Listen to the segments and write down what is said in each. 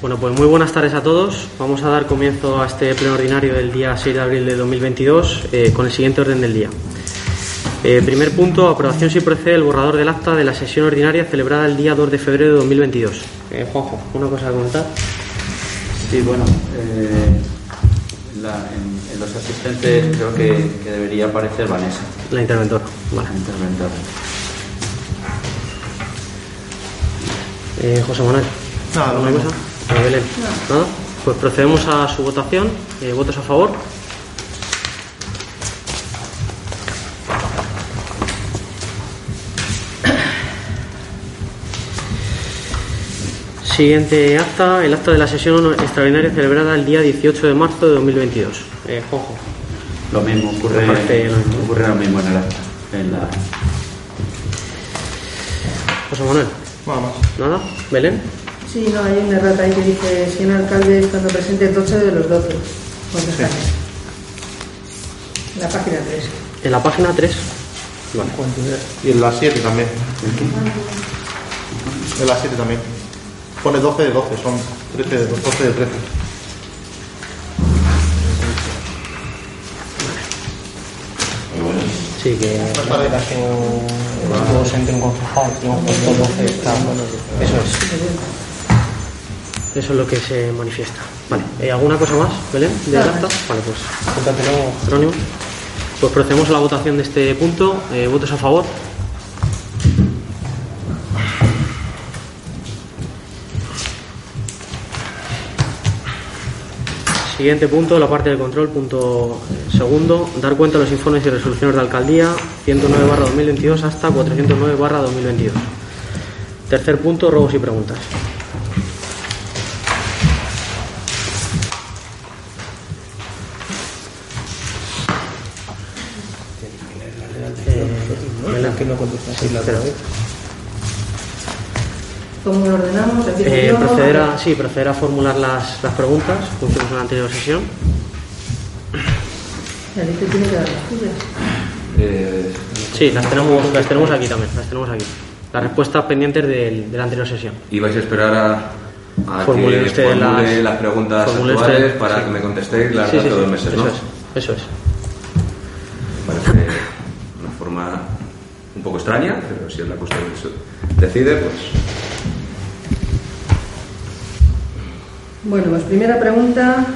Bueno, pues muy buenas tardes a todos. Vamos a dar comienzo a este pleno ordinario del día 6 de abril de 2022 eh, con el siguiente orden del día. Eh, primer punto, aprobación si procede el borrador del acta de la sesión ordinaria celebrada el día 2 de febrero de 2022. Eh, Juanjo, ¿una cosa a comentar? Sí, bueno, eh, la- en, en los asistentes creo que, que debería aparecer Vanessa, La interventora. Vale. la interventora. Eh, José Manuel. Nada, ¿Alguna lo cosa? Ana Belén. Nada. Pues procedemos a su votación. Eh, ¿Votos a favor? Siguiente acta, el acta de la sesión extraordinaria celebrada el día 18 de marzo de 2022. Eh, Juanjo. Lo mismo ocurre, lo mismo. ocurre lo mismo en el acta. En la, José Manuel. Nada más. ¿Nada? ¿Belén? Sí, no, hay una errata ahí que dice 100 alcaldes cuando presente 12 de los 12. ¿Cuántos Sí. años? En la página 3. En la página 3. Vale. Y en la 7 también. En la 7 también. Pone 12 de 12, son 13 de 12 de 13. Sí, que Luego se Eso es lo que se manifiesta. Vale. Eh, ¿Alguna cosa más, Belén, acta? más. Vale, pues, Apúntatelo. Jerónimo. Pues procedemos a la votación de este punto. Eh, ¿Votos a favor? Siguiente punto, la parte del control, punto eh, segundo, dar cuenta de los informes y resoluciones de alcaldía 109 barra 2022 hasta 409 barra 2022. Tercer punto, robos y preguntas. Belén, que no contestas la otra vez. ¿Cómo lo ordenamos? ¿Empiezo Eh, proceder a, sí, proceder a formular las, las preguntas, como hicimos en la anterior sesión. Tiene que dar las tuyas. eh, Sí, las tenemos, las tenemos aquí también, las tenemos aquí. Las respuestas pendientes del- de la anterior sesión. Y vais a esperar a, a Formule que usted formule las- las, preguntas formule actuales usted- para sí. que me contestéis las Sí, de sí, todos sí, los meses, eso ¿no? es, eso es. Forma un poco extraña, pero si es la que usted decide, pues Bueno, pues primera pregunta.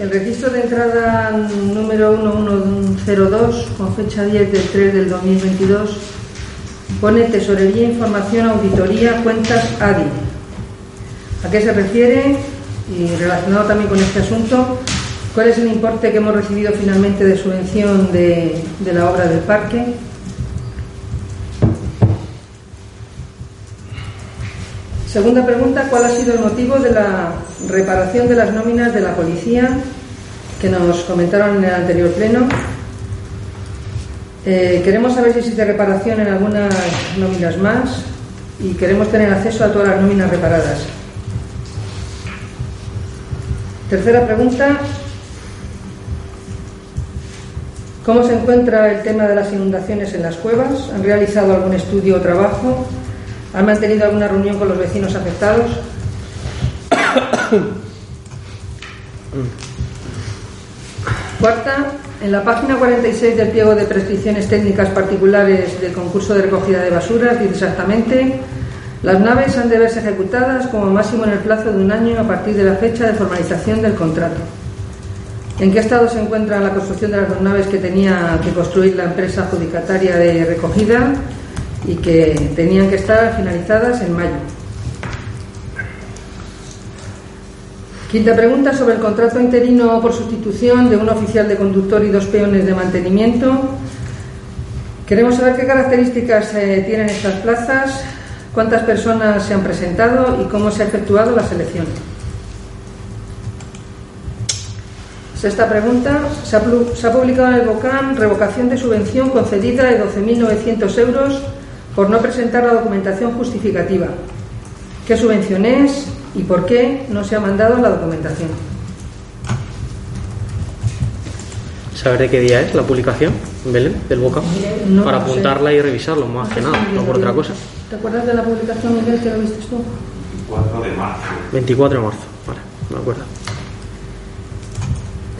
El registro de entrada número 1102, con fecha 10 del 3 del 2022, pone Tesorería, Información, Auditoría, Cuentas ADI. ¿A qué se refiere? Y relacionado también con este asunto, ¿cuál es el importe que hemos recibido finalmente de subvención de, la obra del parque? Segunda pregunta, ¿cuál ha sido el motivo de la reparación de las nóminas de la policía que nos comentaron en el anterior pleno? Eh, queremos saber si existe reparación en algunas nóminas más y queremos tener acceso a todas las nóminas reparadas. Tercera pregunta, ¿cómo se encuentra el tema de las inundaciones en las cuevas? ¿Han realizado algún estudio o trabajo? ¿Han mantenido alguna reunión con los vecinos afectados? Cuarta, en la página 46 del pliego de prescripciones técnicas particulares del concurso de recogida de basuras dice exactamente las naves han de verse ejecutadas como máximo en el plazo de un año a partir de la fecha de formalización del contrato. ¿En qué estado se encuentra la construcción de las dos naves que tenía que construir la empresa adjudicataria de recogida y que tenían que estar finalizadas en mayo? Quinta pregunta sobre el contrato interino por sustitución de un oficial de conductor y dos peones de mantenimiento. Queremos saber qué características eh, tienen estas plazas, cuántas personas se han presentado y cómo se ha efectuado la selección. Sexta pregunta. Se ha, plu- se ha publicado en el BOCAN revocación de subvención concedida de 12.900 euros por no presentar la documentación justificativa. ¿Qué subvención es y por qué no se ha mandado la documentación? ¿Saber de qué día es la publicación, Belén, del Boca? No Para sé. apuntarla y revisarlo, más que nada, no por otra cosa. ¿Te acuerdas de la publicación, Miguel, que lo viste tú? 24 de marzo. 24 de marzo. Vale, de acuerdo.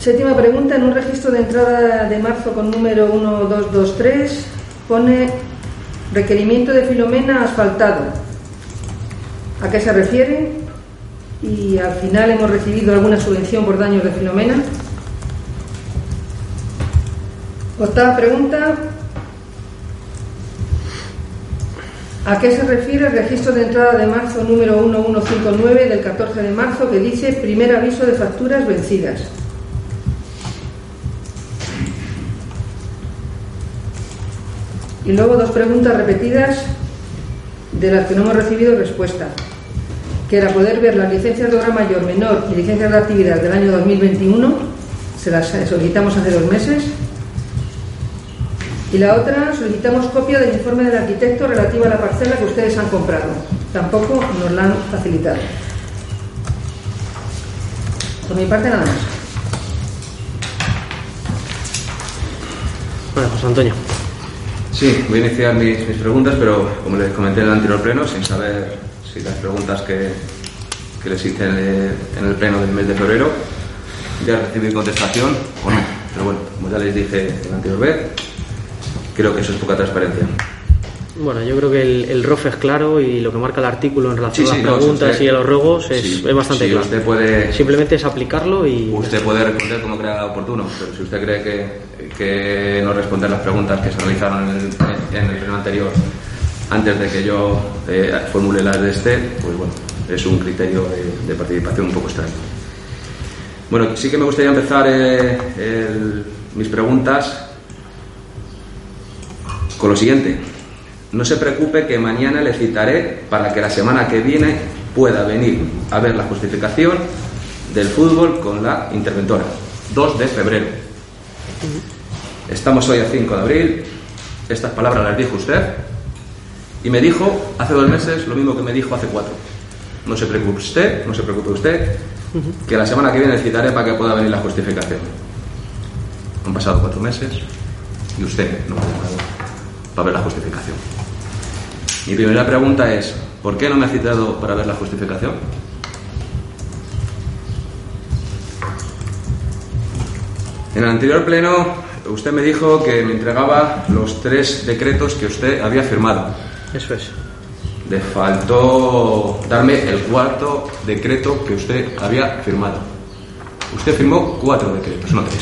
Séptima pregunta. En un registro de entrada de marzo con número 1223 pone requerimiento de Filomena asfaltado. ¿A qué se refiere? Y al final hemos recibido alguna subvención por daños de Filomena. Octava pregunta. ¿A qué se refiere el registro de entrada de marzo número 1159 del 14 de marzo que dice primer aviso de facturas vencidas? Y luego dos preguntas repetidas de las que no hemos recibido respuesta, que era poder ver las licencias de obra mayor, menor y licencias de actividad del año 2021, se las solicitamos hace dos meses, y la otra, solicitamos copia del informe del arquitecto relativo a la parcela que ustedes han comprado. Tampoco nos la han facilitado. Por mi parte, nada más. Bueno, José Antonio. Sí, voy a iniciar mis, mis preguntas, pero como les comenté en el anterior pleno, sin saber si las preguntas que, que les hice en el, en el pleno del mes de febrero ya recibí contestación o no. Pero bueno, como ya les dije en la anterior vez, creo que eso es poca transparencia. Bueno, yo creo que el, el ROF es claro y lo que marca el artículo en relación Sí, a las no, preguntas usted- y a los ruegos es, sí, es bastante claro. usted puede- Simplemente es aplicarlo y. Usted puede responder como crea oportuno, pero si usted cree que, que no responder las preguntas que se realizaron en el, en el pleno anterior antes de que yo eh, formule las de este, pues bueno, es un criterio de, de participación un poco extraño. Bueno, sí que me gustaría empezar eh, el- mis preguntas con lo siguiente. No se preocupe que mañana le citaré para que la semana que viene pueda venir a ver la justificación del fútbol con la interventora. 2 de febrero. Estamos hoy a 5 de abril. Estas palabras las dijo usted. Y me dijo hace dos meses lo mismo que me dijo hace cuatro. No se preocupe usted, no se preocupe usted, que la semana que viene le citaré para que pueda venir la justificación. Han pasado cuatro meses y usted no me ha para ver la justificación. Mi primera pregunta es, ¿por qué no me ha citado para ver la justificación? En el anterior pleno, usted me dijo que me entregaba los tres decretos que usted había firmado. Eso es. Le faltó darme el cuarto decreto que usted había firmado. Usted firmó cuatro decretos, no tres.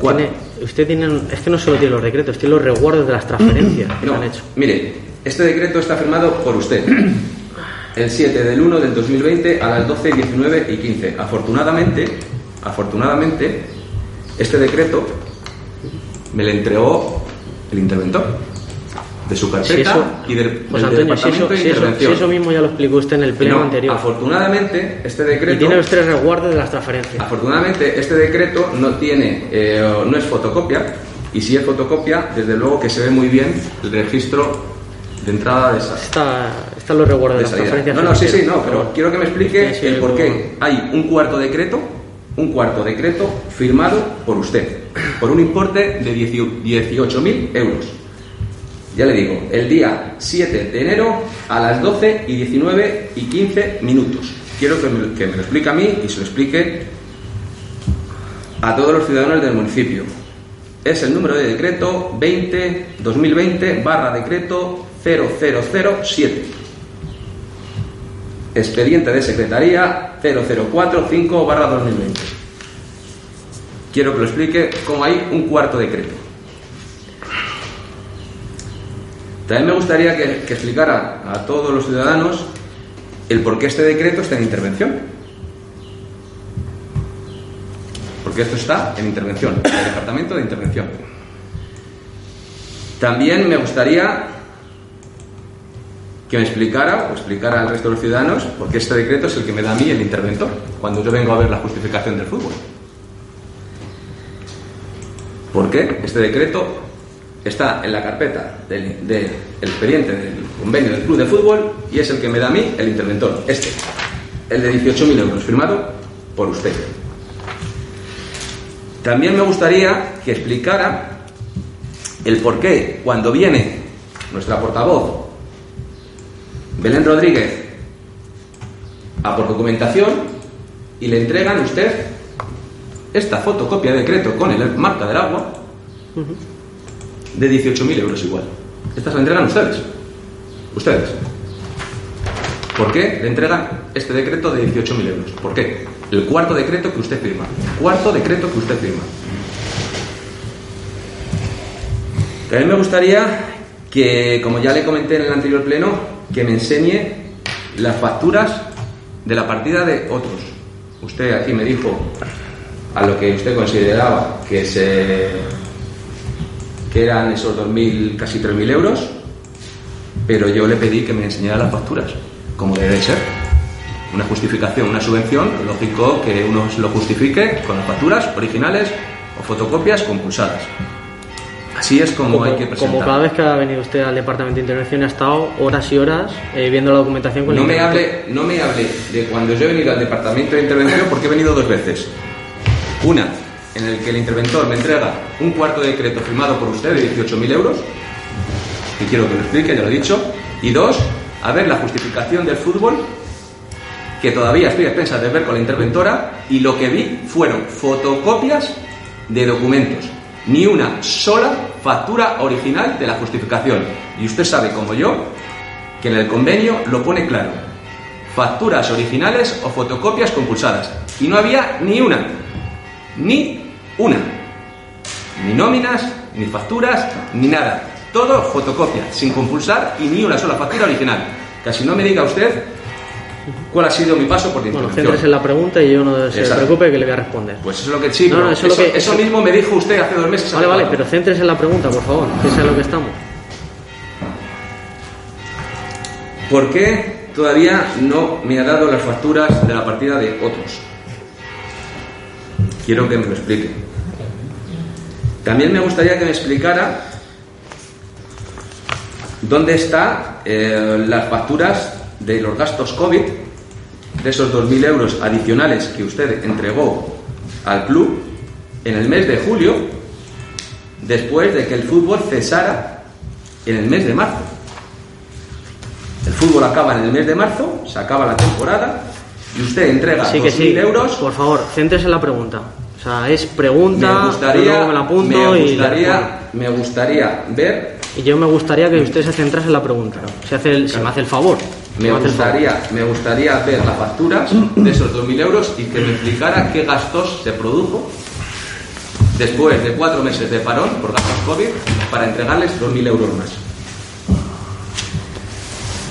Cuatro. Tiene- usted tiene. Es que no solo tiene los decretos, tiene los resguardos de las transferencias que No, han hecho. mire, este decreto está firmado por usted. El 7 del 1 del 2020 a las 12, 19 y 15. Afortunadamente, afortunadamente, este decreto me lo entregó el interventor de su carpeta Si eso, y del, José del Antonio, si departamento eso, de si, eso, intervención. si eso mismo ya lo explicó usted en el pleno No, anterior. Afortunadamente, este decreto Y tiene los tres resguardos de las transferencias. Afortunadamente, este decreto no tiene, eh, no es fotocopia, y si es fotocopia, desde luego que se ve muy bien el registro de entrada de esa, Está, están los resguardos de de las salida. transferencias. No, no, sí, sí, no, pero quiero que me explique el por- qué hay un cuarto decreto, un cuarto decreto firmado por usted, por un importe de 18.000 euros. Ya le digo, el día 7 de enero a las 12 y 19 y 15 minutos. Quiero que me, lo explique a mí y se lo explique a todos los ciudadanos del municipio. Es el número de decreto 20-2020 barra decreto 0007. Expediente de Secretaría 0045 barra 2020. Quiero que lo explique cómo hay un cuarto decreto. También me gustaría que, explicara a todos los ciudadanos el por qué este decreto está en intervención. Porque esto está en intervención, en el departamento de intervención. También me gustaría que me explicara o explicara al resto de los ciudadanos por qué este decreto es el que me da a mí el interventor cuando yo vengo a ver la justificación del fútbol. ¿Por qué este decreto está en la carpeta del, expediente del convenio del club de fútbol y es el que me da a mí el interventor? Este, el de 18.000 euros, firmado por usted. También me gustaría que explicara el por qué cuando viene nuestra portavoz Belén Rodríguez a por documentación y le entregan usted esta fotocopia de decreto con el marca del agua de 18.000 euros igual. Estas la entregan ustedes. Ustedes. ¿Por qué le entregan este decreto de 18.000 euros? ¿Por qué? El cuarto decreto que usted firma. Cuarto decreto que usted firma. También me gustaría que, como ya le comenté en el anterior pleno, que me enseñe las facturas de la partida de otros. Usted aquí me dijo a lo que usted consideraba que se que eran esos 2.000, casi 3.000 euros, pero yo le pedí que me enseñara las facturas, como debe ser. Una justificación, una subvención, lógico que uno lo justifique con las facturas originales o fotocopias compulsadas. Así es como, hay que presentar. Como cada vez que ha venido usted al Departamento de Intervención ha estado horas y horas eh, viendo la documentación con no el me, hable, no me hable de cuando yo he venido al Departamento de Intervención porque he venido dos veces. Una, en el que el interventor me entrega un cuarto de decreto firmado por usted de 18.000 euros, y quiero que lo explique, ya lo he dicho. Y dos, a ver la justificación del fútbol, que todavía estoy a expensas de ver con la interventora, y lo que vi fueron fotocopias de documentos. Ni una sola factura original de la justificación. Y usted sabe, como yo, que en el convenio lo pone claro. Facturas originales o fotocopias compulsadas. Y no había ni una. Ni una. Ni nóminas, ni facturas, ni nada. Todo fotocopia, sin compulsar y ni una sola factura original. Casi no me diga usted cuál ha sido mi paso por la Bueno, céntrese en la pregunta y yo no se Exacto. preocupe que le voy a responder. Pues eso es lo que sí, No, no, eso eso, es lo que- eso mismo me dijo usted hace dos meses. Vale, vale, pero céntrese en la pregunta, por favor, que es lo que estamos. ¿Por qué todavía no me ha dado las facturas de la partida de otros? Quiero que me lo explique. También me gustaría que me explicara dónde están las facturas de los gastos COVID, de esos 2.000 euros adicionales que usted entregó al club en el mes de julio, después de que el fútbol cesara en el mes de marzo. El fútbol acaba en el mes de marzo, se acaba la temporada y usted entrega Sí que 2.000 sí. euros. Por favor, céntrese en la pregunta. O sea, es pregunta, me gustaría, luego me la apunto me y, gustaría, me gustaría ver, y yo me gustaría que usted se centrase en la pregunta. Si, hace el, si me hace el favor. me gustaría, me gustaría ver las facturas de esos 2.000 euros y que me explicara qué gastos se produjo después de cuatro meses de parón por gastos COVID para entregarles 2.000 euros más.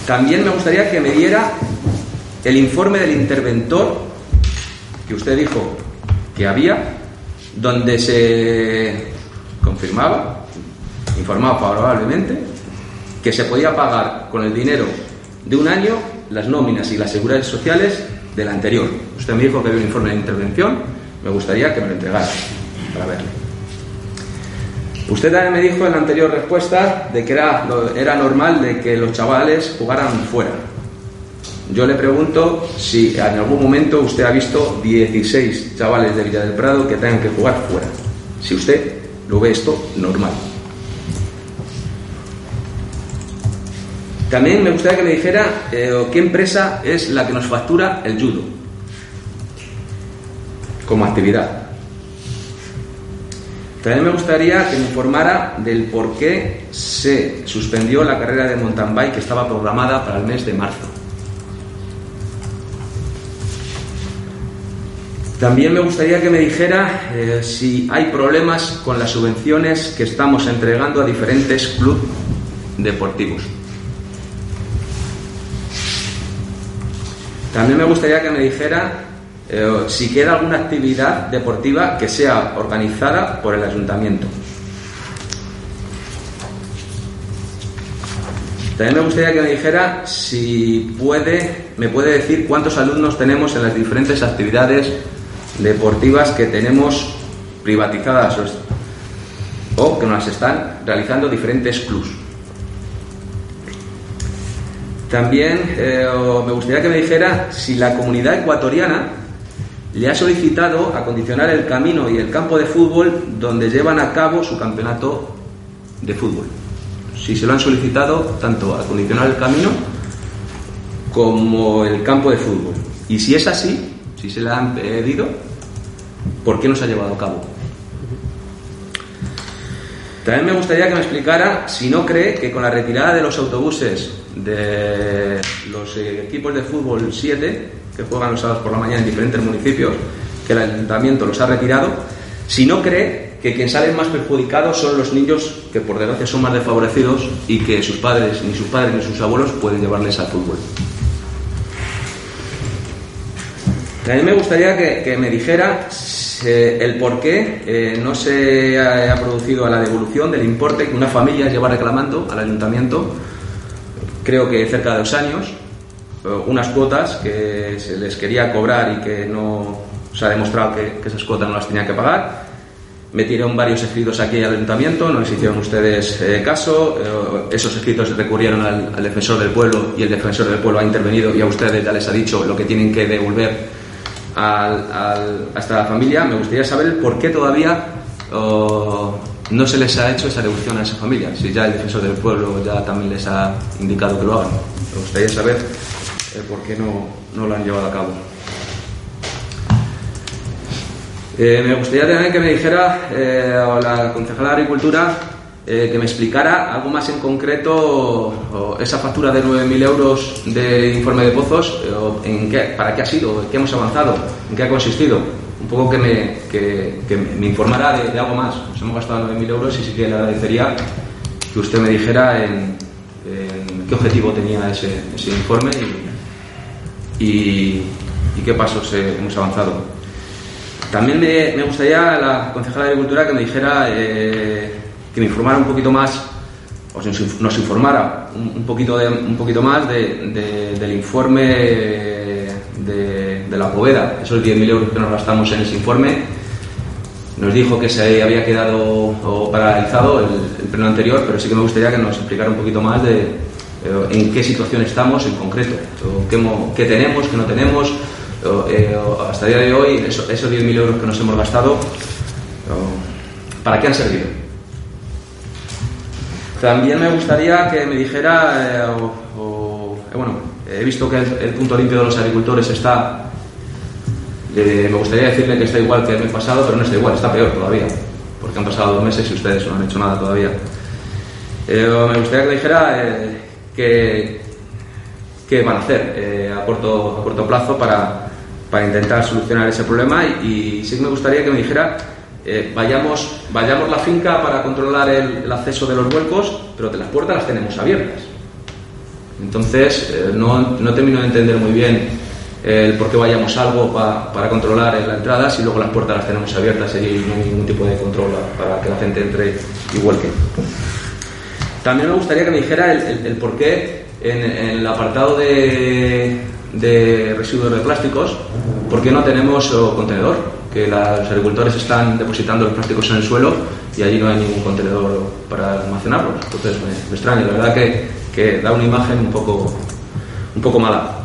También me gustaría que me diera el informe del interventor que usted dijo que había, donde se confirmaba, informaba favorablemente, que se podía pagar con el dinero de un año las nóminas y las seguridades sociales del anterior. Usted me dijo que había un informe de intervención, me gustaría que me lo entregara para verlo. Usted también me dijo en la anterior respuesta de que era, era normal de que los chavales jugaran fuera. Yo le pregunto si en algún momento usted ha visto 16 chavales de Villa del Prado que tengan que jugar fuera. Si usted lo ve esto normal. También me gustaría que me dijera eh, qué empresa es la que nos factura el judo como actividad. También me gustaría que me informara del por qué se suspendió la carrera de mountain bike que estaba programada para el mes de marzo. También me gustaría que me dijera eh, si hay problemas con las subvenciones que estamos entregando a diferentes clubes deportivos. También me gustaría que me dijera eh, si queda alguna actividad deportiva que sea organizada por el ayuntamiento. También me gustaría que me dijera si puede, me puede decir cuántos alumnos tenemos en las diferentes actividades deportivas que tenemos privatizadas o, que nos están realizando diferentes clubs. También eh, me gustaría que me dijera si la comunidad ecuatoriana le ha solicitado acondicionar el camino y el campo de fútbol donde llevan a cabo su campeonato de fútbol. Si se lo han solicitado tanto acondicionar el camino como el campo de fútbol. Y si es así, si se le han pedido, ¿por qué no se ha llevado a cabo? También me gustaría que me explicara si no cree que con la retirada de los autobuses de los equipos de fútbol 7, que juegan los sábados por la mañana en diferentes municipios, que el ayuntamiento los ha retirado, si no cree que quien salen más perjudicados son los niños que por desgracia son más desfavorecidos y que sus padres, ni sus padres ni sus abuelos pueden llevarles al fútbol. También me gustaría que, me dijera eh, el por qué eh, no se ha, producido la devolución del importe que una familia lleva reclamando al ayuntamiento, creo que cerca de dos años, eh, unas cuotas que se les quería cobrar y que no se ha demostrado que, esas cuotas no las tenían que pagar. Metieron varios escritos aquí al ayuntamiento, no les hicieron ustedes caso. esos escritos recurrieron al, al defensor del pueblo y el defensor del pueblo ha intervenido y a ustedes ya les ha dicho lo que tienen que devolver al- al- a esta familia. Me gustaría saber por qué todavía no se les ha hecho esa devolución a esa familia. Si ya el defensor del pueblo ya también les ha indicado que lo hagan. Me gustaría saber el por qué no, no lo han llevado a cabo. Eh, me gustaría también que me dijera eh, la concejala de Agricultura eh, que me explicara algo más en concreto esa factura de 9.000 euros de informe de pozos, eh, en qué, para qué ha sido, qué hemos avanzado, en qué ha consistido. Un poco que me, que, que me informara de, de algo más. Nos hemos gastado 9.000 euros y sí que le agradecería que usted me dijera en, en qué objetivo tenía ese, ese informe y, y- y qué pasos hemos avanzado. También me, me gustaría la concejala de Agricultura que me dijera, eh, que me informara un poquito más, o nos, informara un, poquito, de, un poquito más de- de- del informe de, la Poveda, esos 10.000 euros que nos gastamos en ese informe. Nos dijo que se había quedado paralizado el, pleno anterior, pero sí que me gustaría que nos explicara un poquito más de eh, en qué situación estamos en concreto, qué, mo- qué tenemos, qué no tenemos. eh, hasta el día de hoy, eso- esos 10.000 euros que nos hemos gastado, ¿para qué han servido? También me gustaría que me dijera, eh, o- eh, bueno, he visto que el, punto limpio de los agricultores está, eh, me gustaría decirle que está igual que el mes pasado, pero no está igual, está peor todavía, porque han pasado dos meses y ustedes no han hecho nada todavía. Me gustaría que me dijera que, qué van a hacer a, corto, a corto plazo para, para intentar solucionar ese problema y, y sí que me gustaría que me dijera eh, vayamos, vayamos la finca para controlar el, acceso de los vuelcos, pero las puertas las tenemos abiertas. Entonces, eh, no, no termino de entender muy bien el por qué vayamos algo pa- para controlar la entrada si luego las puertas las tenemos abiertas y no hay ningún tipo de control para que la gente entre y vuelque. También me gustaría que me dijera el, por qué en, en el apartado de, de residuos de plásticos, ¿por qué no tenemos contenedor? Que los agricultores están depositando los plásticos en el suelo y allí no hay ningún contenedor para almacenarlos. Entonces me, me extraña, la verdad que, da una imagen un poco, un poco mala.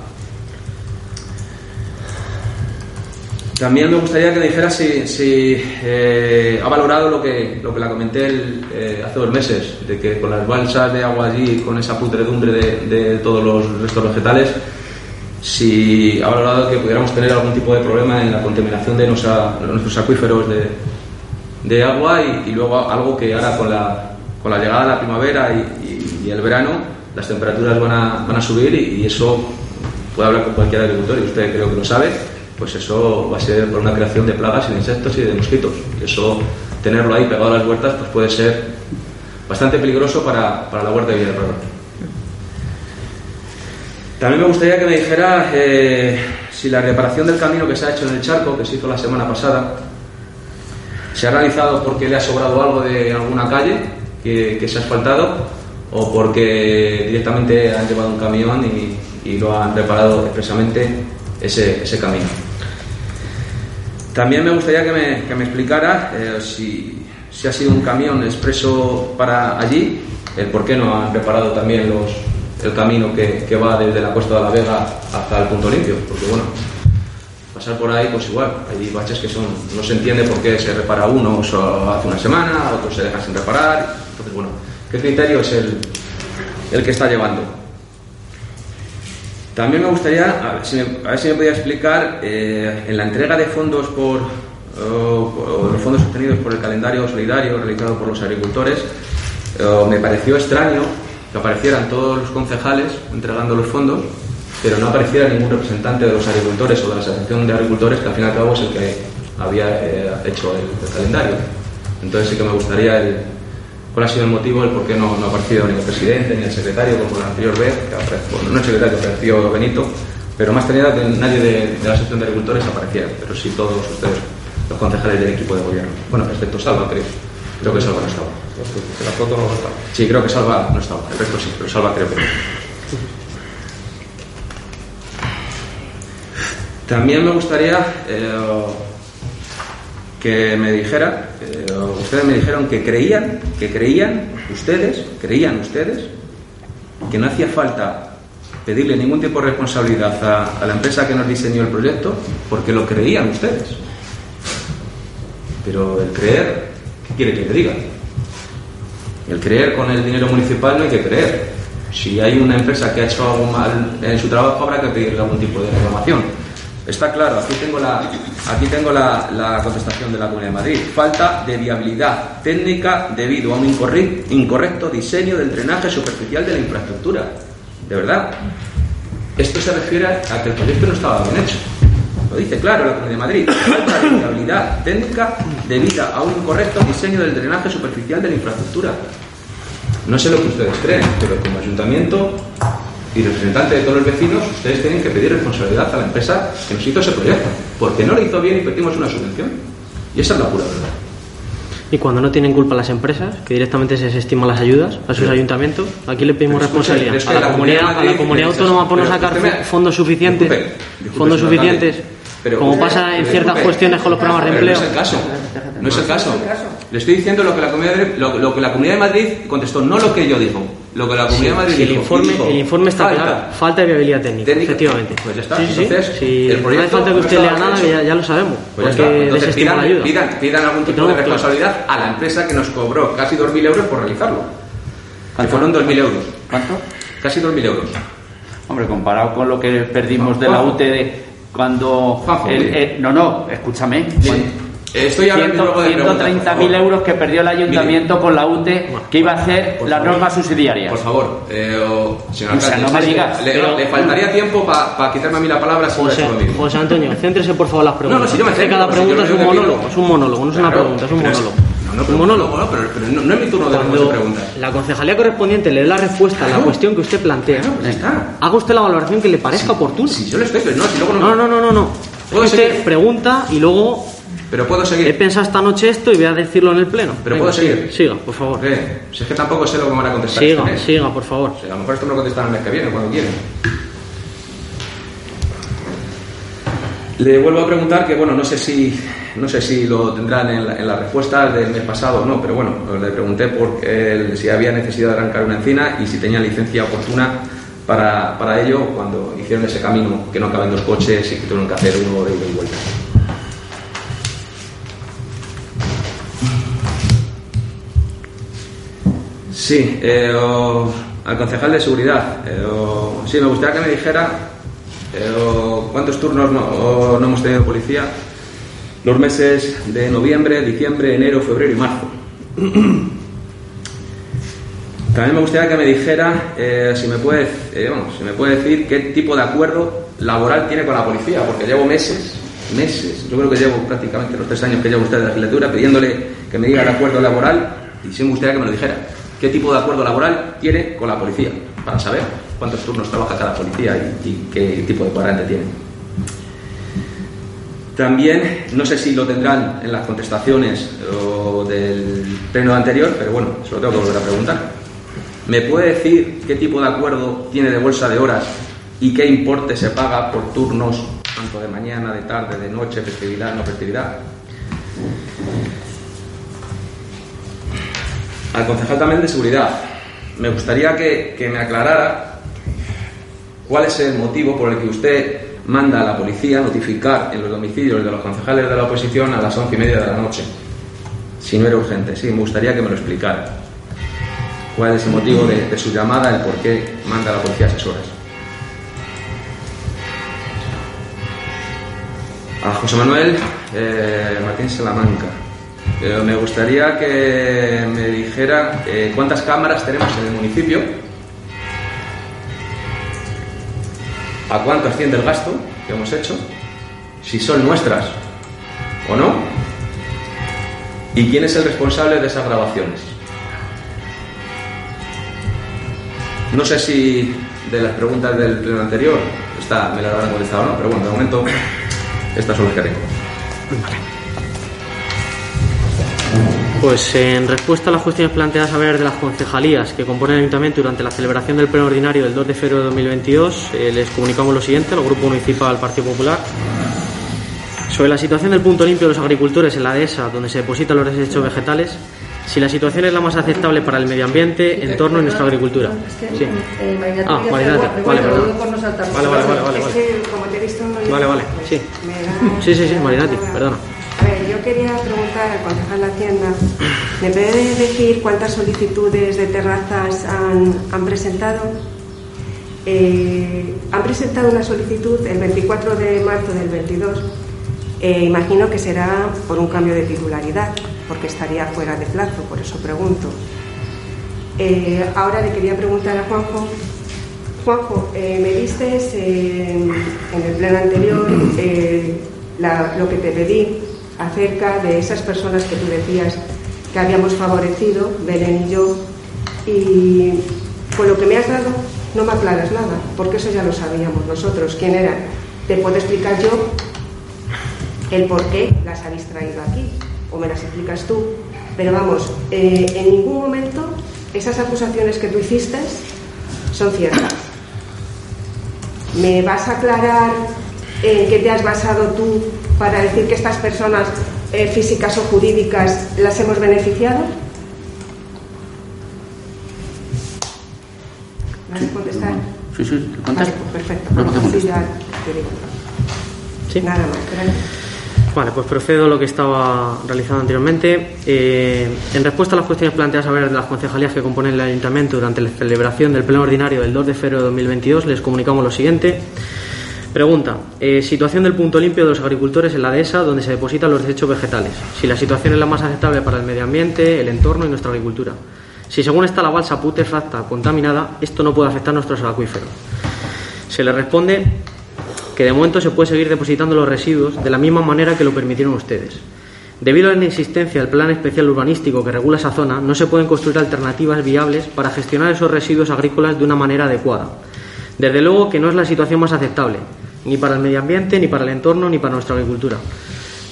También me gustaría que dijera si, eh, ha valorado lo que, lo que la comenté el, eh, hace dos meses, de que con las balsas de agua allí, con esa pudredumbre de, de todos los restos vegetales, si ha valorado que pudiéramos tener algún tipo de problema en la contaminación de nuestros acuíferos de, de agua y, luego algo que ahora con la, con la llegada de la primavera y, el verano las temperaturas van a, van a subir y, eso puede hablar con cualquier agricultor y usted creo que lo sabe, pues eso va a ser por una creación de plagas y de insectos y de mosquitos. Eso, tenerlo ahí pegado a las huertas, pues puede ser bastante peligroso para, para la huerta de Villarroel. También me gustaría que me dijera eh, si la reparación del camino que se ha hecho en el charco, que se hizo la semana pasada, se ha realizado porque le ha sobrado algo de alguna calle que, se ha asfaltado o porque directamente han llevado un camión y, lo han reparado expresamente ese, ese camino. También me gustaría que me, que me explicara eh, si, si ha sido un camión expreso para allí, el por qué no han reparado también los, el camino que, que va desde la Costa de la Vega hasta el punto limpio, porque bueno, pasar por ahí pues igual, hay baches que son, no se entiende por qué se repara uno hace una semana, otros se dejan sin reparar, entonces bueno, ¿qué criterio es el, el que está llevando? También me gustaría, a ver si me, a podía explicar, eh, en la entrega de fondos por, o- o los fondos obtenidos por el calendario solidario realizado por los agricultores, eh, me pareció extraño que aparecieran todos los concejales entregando los fondos, pero no apareciera ningún representante de los agricultores o de la asociación de agricultores, que al fin y al cabo es el que había eh, hecho el, calendario. Entonces sí que me gustaría cuál ha sido el motivo, el por qué no, ha aparecido ni el presidente ni el secretario como la anterior vez, que apareció, bueno, no el secretario, apareció Benito, pero más que nada que nadie de, de la asociación de agricultores apareciera, pero sí todos ustedes, los concejales del equipo de gobierno. Bueno, excepto Salva, creo. Creo que Salva no estaba. Que la está. Sí, creo que Salva no estaba. El resto sí, pero Salva creo que no. También me gustaría eh, que me dijera, eh, ustedes me dijeron que creían, que creían ustedes, creían ustedes, que no hacía falta pedirle ningún tipo de responsabilidad a, a la empresa que nos diseñó el proyecto, porque lo creían ustedes. Pero el creer, ¿qué quiere que le diga? El creer con el dinero municipal no hay que creer. Si hay una empresa que ha hecho algo mal en su trabajo, habrá que pedirle algún tipo de reclamación. Está claro, aquí tengo la, aquí tengo la, la contestación de la Comunidad de Madrid. Falta de viabilidad técnica debido a un incorri- incorrecto diseño del drenaje superficial de la infraestructura. De verdad. Esto se refiere a que el proyecto no estaba bien hecho. Lo dice claro la Comunidad de Madrid. Falta de viabilidad técnica debida a un incorrecto diseño del drenaje superficial de la infraestructura. No sé lo que ustedes creen, pero como ayuntamiento y representante de todos los vecinos, ustedes tienen que pedir responsabilidad a la empresa que nos hizo ese proyecto. Porque no lo hizo bien y pedimos una subvención. Y esa es la pura verdad. Y cuando no tienen culpa las empresas, que directamente se desestiman las ayudas a sus Pero- ayuntamientos, aquí le pedimos Pero responsabilidad pero es que a la, la comunidad, a la comunidad autónoma por no sacar fondos suficientes, disculpe, disculpe, fondos alcalde. Pero- como pasa en ciertas cuestiones con los programas de Pero empleo. No es el caso. No es el caso. Le estoy diciendo lo que la Comunidad de, lo, lo que la Comunidad de Madrid contestó, no lo que yo digo. Lo que la Comunidad de Madrid Sí, el, dijo. informe, Dijo, el informe está falta claro, falta de viabilidad técnica, técnica. efectivamente. Pues ya está. Sí. Entonces, Sí, el no proyecto hace falta que no usted lea nada, ya, ya lo sabemos. Pues ya porque está. Entonces pidan, la ayuda. pidan, pidan algún tipo No, de claro. responsabilidad a la empresa que nos cobró casi 2.000 euros por realizarlo. Que fueron 2.000 euros. ¿Cuánto? Casi 2.000 euros. Hombre, comparado con lo que perdimos de la. UTD cuando... Juanjo, el- mire. el- no, no, escúchame. Eh, Estoy hablando luego de preguntas, por 130.000 favor. euros que perdió el ayuntamiento con la UTE que iba a hacer las favor. normas subsidiarias. Por favor, eh, o- señor O sea, no me le- digas, Le, pero- le faltaría tiempo para quitarme a mí la palabra si José, mismo. José Antonio, céntrese por favor las preguntas. No, no, si yo me centro, cada si yo pregunta es un monólogo, es un monólogo, no es una Claro, pregunta, es un monólogo. No, un pero, monólogo. no, pero, pero no, no es mi turno de preguntas. la concejalía correspondiente le dé la respuesta a la cuestión que usted plantea, Claro, pues está. haga usted la valoración que le parezca oportuna. Si yo le estoy, pero no, si luego no. No, no, no, no, no. ¿Puedo usted seguir? pregunta y luego Pero puedo he seguir. pensado esta noche esto y voy a decirlo en el pleno. Pero Venga, puedo seguir. Siga, por favor. ¿Qué? Si es que tampoco sé lo que me van a contestar Siga, este siga, por favor. O sea, a lo mejor esto me lo contestan el mes que viene, cuando quieren. Le vuelvo a preguntar que, bueno, no sé si, no sé si lo tendrán en, la- en las respuestas del mes pasado o no, pero bueno, le pregunté por si había necesidad de arrancar una encina y si tenía licencia oportuna para, para ello cuando hicieron ese camino que no caben dos coches y que tuvieron que hacer uno de ida y vuelta. Sí, eh, al concejal de seguridad. eh, sí, me gustaría que me dijera eh, cuántos turnos no, no hemos tenido policía los meses de noviembre, diciembre, enero, febrero y marzo. También me gustaría que me dijera eh, si, me puede, eh, vamos, si me puede decir qué tipo de acuerdo laboral tiene con la policía, porque llevo meses, meses, yo creo que llevo prácticamente los tres años que llevo usted de legislatura pidiéndole que me diga el acuerdo laboral y sí me gustaría que me lo dijera. ¿Qué tipo de acuerdo laboral tiene con la policía? Para saber cuántos turnos trabaja cada policía y, y qué tipo de cuadrante tiene. También, no sé si lo tendrán en las contestaciones del pleno anterior, pero bueno, se lo tengo que volver a preguntar. ¿Me puede decir qué tipo de acuerdo tiene de bolsa de horas y qué importe se paga por turnos, tanto de mañana, de tarde, de noche, festividad, no festividad? Al concejal también de seguridad, me gustaría que me aclarara cuál es el motivo por el que usted manda a la policía notificar en los domicilios de los concejales de la oposición a las once y media de la noche. Si no era urgente, sí, me gustaría que me lo explicara. ¿Cuál es el motivo de, su llamada, el por qué manda a la policía a esas horas? A José Manuel eh, Martín Salamanca. Eh, me gustaría que me dijera eh, cuántas cámaras tenemos en el municipio a cuánto asciende el gasto que hemos hecho, si son nuestras o no, y quién es el responsable de esas grabaciones. No sé si de las preguntas del pleno anterior esta me la habrán contestado o no, pero bueno, de momento estas son las que tengo. Pues en respuesta a las cuestiones planteadas a ver de las concejalías que componen el Ayuntamiento durante la celebración del pleno ordinario del 2 de febrero de 2022, eh, les comunicamos lo siguiente al Grupo Municipal del Partido Popular. Sobre la situación del punto limpio de los agricultores en la dehesa, donde se depositan los desechos vegetales, si la situación es la más aceptable para el medio ambiente, entorno y nuestra agricultura. Sí. eh, Ah, vale, perdón. Vale, vale, vale, vale. Vale, vale, sí. Sí, sí, sí, Marinati, perdona. A ver, yo quería al concejal de Hacienda, ¿me puede decir cuántas solicitudes de terrazas han, han presentado? Eh, han presentado una solicitud el 24 de marzo del 22. Eh, imagino que será por un cambio de titularidad, porque estaría fuera de plazo, por eso pregunto. Eh, ahora le quería preguntar a Juanjo. Juanjo, eh, me diste en el pleno anterior eh, la- lo que te pedí acerca de esas personas que tú decías que habíamos favorecido, Belén y yo, y con lo que me has dado no me aclaras nada, porque eso ya lo sabíamos nosotros. ¿Quién eran? Te puedo explicar yo el por qué las habéis traído aquí, o me las explicas tú. Pero vamos, eh, en ningún momento esas acusaciones que tú hiciste son ciertas. ¿Me vas a aclarar en qué te has basado tú para decir que estas personas eh, físicas o jurídicas las hemos beneficiado? ¿Vas a contestar? Sí, sí, Vale, contesto. pues perfecto. No, Así ya te digo. Sí. Nada más, gracias. Vale, pues procedo a lo que estaba realizando anteriormente. Eh, en respuesta a las cuestiones planteadas a ver de las concejalías que componen el Ayuntamiento durante la celebración del Pleno Ordinario del 2 de febrero de 2022, les comunicamos lo siguiente. Pregunta. eh, situación del punto limpio de los agricultores en la dehesa donde se depositan los desechos vegetales. Si la situación es la más aceptable para el medio ambiente, el entorno y nuestra agricultura. Si según está la balsa putrefacta contaminada, esto no puede afectar nuestros acuíferos. Se le responde que de momento se puede seguir depositando los residuos de la misma manera que lo permitieron ustedes. Debido a la inexistencia del plan especial urbanístico que regula esa zona, no se pueden construir alternativas viables para gestionar esos residuos agrícolas de una manera adecuada. Desde luego que no es la situación más aceptable, ni para el medio ambiente, ni para el entorno, ni para nuestra agricultura.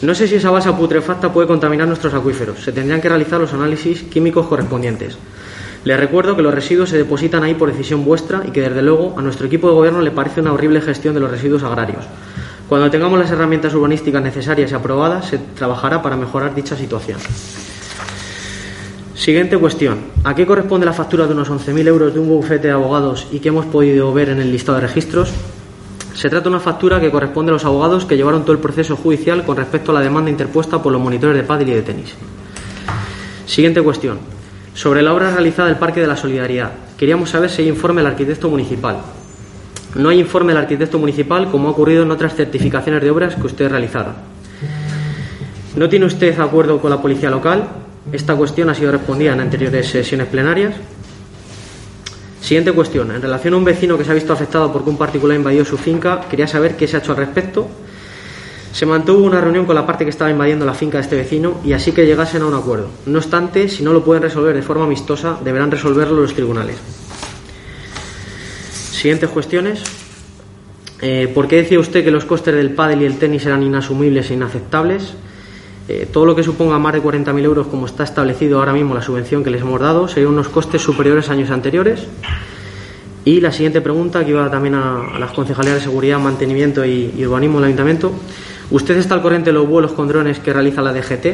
No sé si esa base putrefacta puede contaminar nuestros acuíferos. Se tendrían que realizar los análisis químicos correspondientes. Les recuerdo que los residuos se depositan ahí por decisión vuestra y que desde luego a nuestro equipo de gobierno le parece una horrible gestión de los residuos agrarios. Cuando tengamos las herramientas urbanísticas necesarias y aprobadas, se trabajará para mejorar dicha situación. Siguiente cuestión. ¿A qué corresponde la factura de unos 11.000 euros de un bufete de abogados y que hemos podido ver en el listado de registros? Se trata de una factura que corresponde a los abogados que llevaron todo el proceso judicial con respecto a la demanda interpuesta por los monitores de pádel y de tenis. Siguiente cuestión. Sobre la obra realizada del Parque de la Solidaridad. Queríamos saber si hay informe del arquitecto municipal. No hay informe del arquitecto municipal como ha ocurrido en otras certificaciones de obras que usted ha realizado. ¿No tiene usted acuerdo con la policía local? Esta cuestión ha sido respondida en anteriores sesiones plenarias. Siguiente cuestión. En relación a un vecino que se ha visto afectado porque un particular invadió su finca, quería saber qué se ha hecho al respecto. Se mantuvo una reunión con la parte que estaba invadiendo la finca de este vecino y así que llegasen a un acuerdo. No obstante, si no lo pueden resolver de forma amistosa, deberán resolverlo los tribunales. Siguientes cuestiones. Eh, ¿Por qué decía usted que los costes del pádel y el tenis eran inasumibles e inaceptables? Eh, todo lo que suponga más de 40.000 euros, como está establecido ahora mismo la subvención que les hemos dado, serían unos costes superiores a años anteriores. Y la siguiente pregunta, que iba también a, las concejalías de seguridad, mantenimiento y, urbanismo del ayuntamiento. ¿Usted está al corriente de los vuelos con drones que realiza la DGT?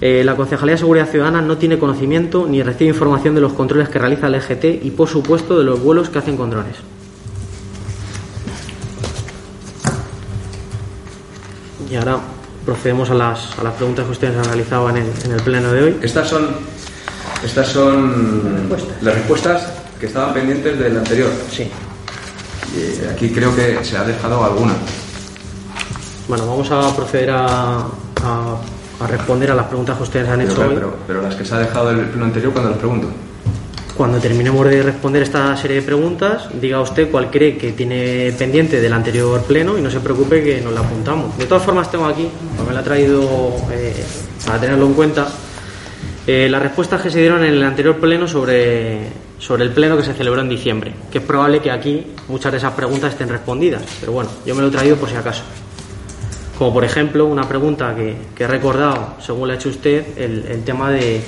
Eh, la Concejalía de Seguridad Ciudadana no tiene conocimiento ni recibe información de los controles que realiza la EGT y, por supuesto, de los vuelos que hacen con drones. Y ahora procedemos a las, a las preguntas que ustedes han realizado en el, en el pleno de hoy. Estas son, estas son las respuestas que estaban pendientes del anterior. Sí. Eh, aquí creo que se ha dejado alguna. Bueno, vamos a proceder a, a- a responder a las preguntas que ustedes han hecho pero, hoy. pero- pero las que se ha dejado del pleno anterior cuando las pregunto. Cuando terminemos de responder esta serie de preguntas, diga usted cuál cree que tiene pendiente del anterior pleno y no se preocupe que nos la apuntamos. De todas formas, tengo aquí, me la he traído eh, para tenerlo en cuenta, eh, las respuestas que se dieron en el anterior pleno sobre, sobre el pleno que se celebró en diciembre, que es probable que aquí muchas de esas preguntas estén respondidas, pero bueno, yo me lo he traído por si acaso. Como por ejemplo, una pregunta que, he recordado, según le ha hecho usted, el tema de,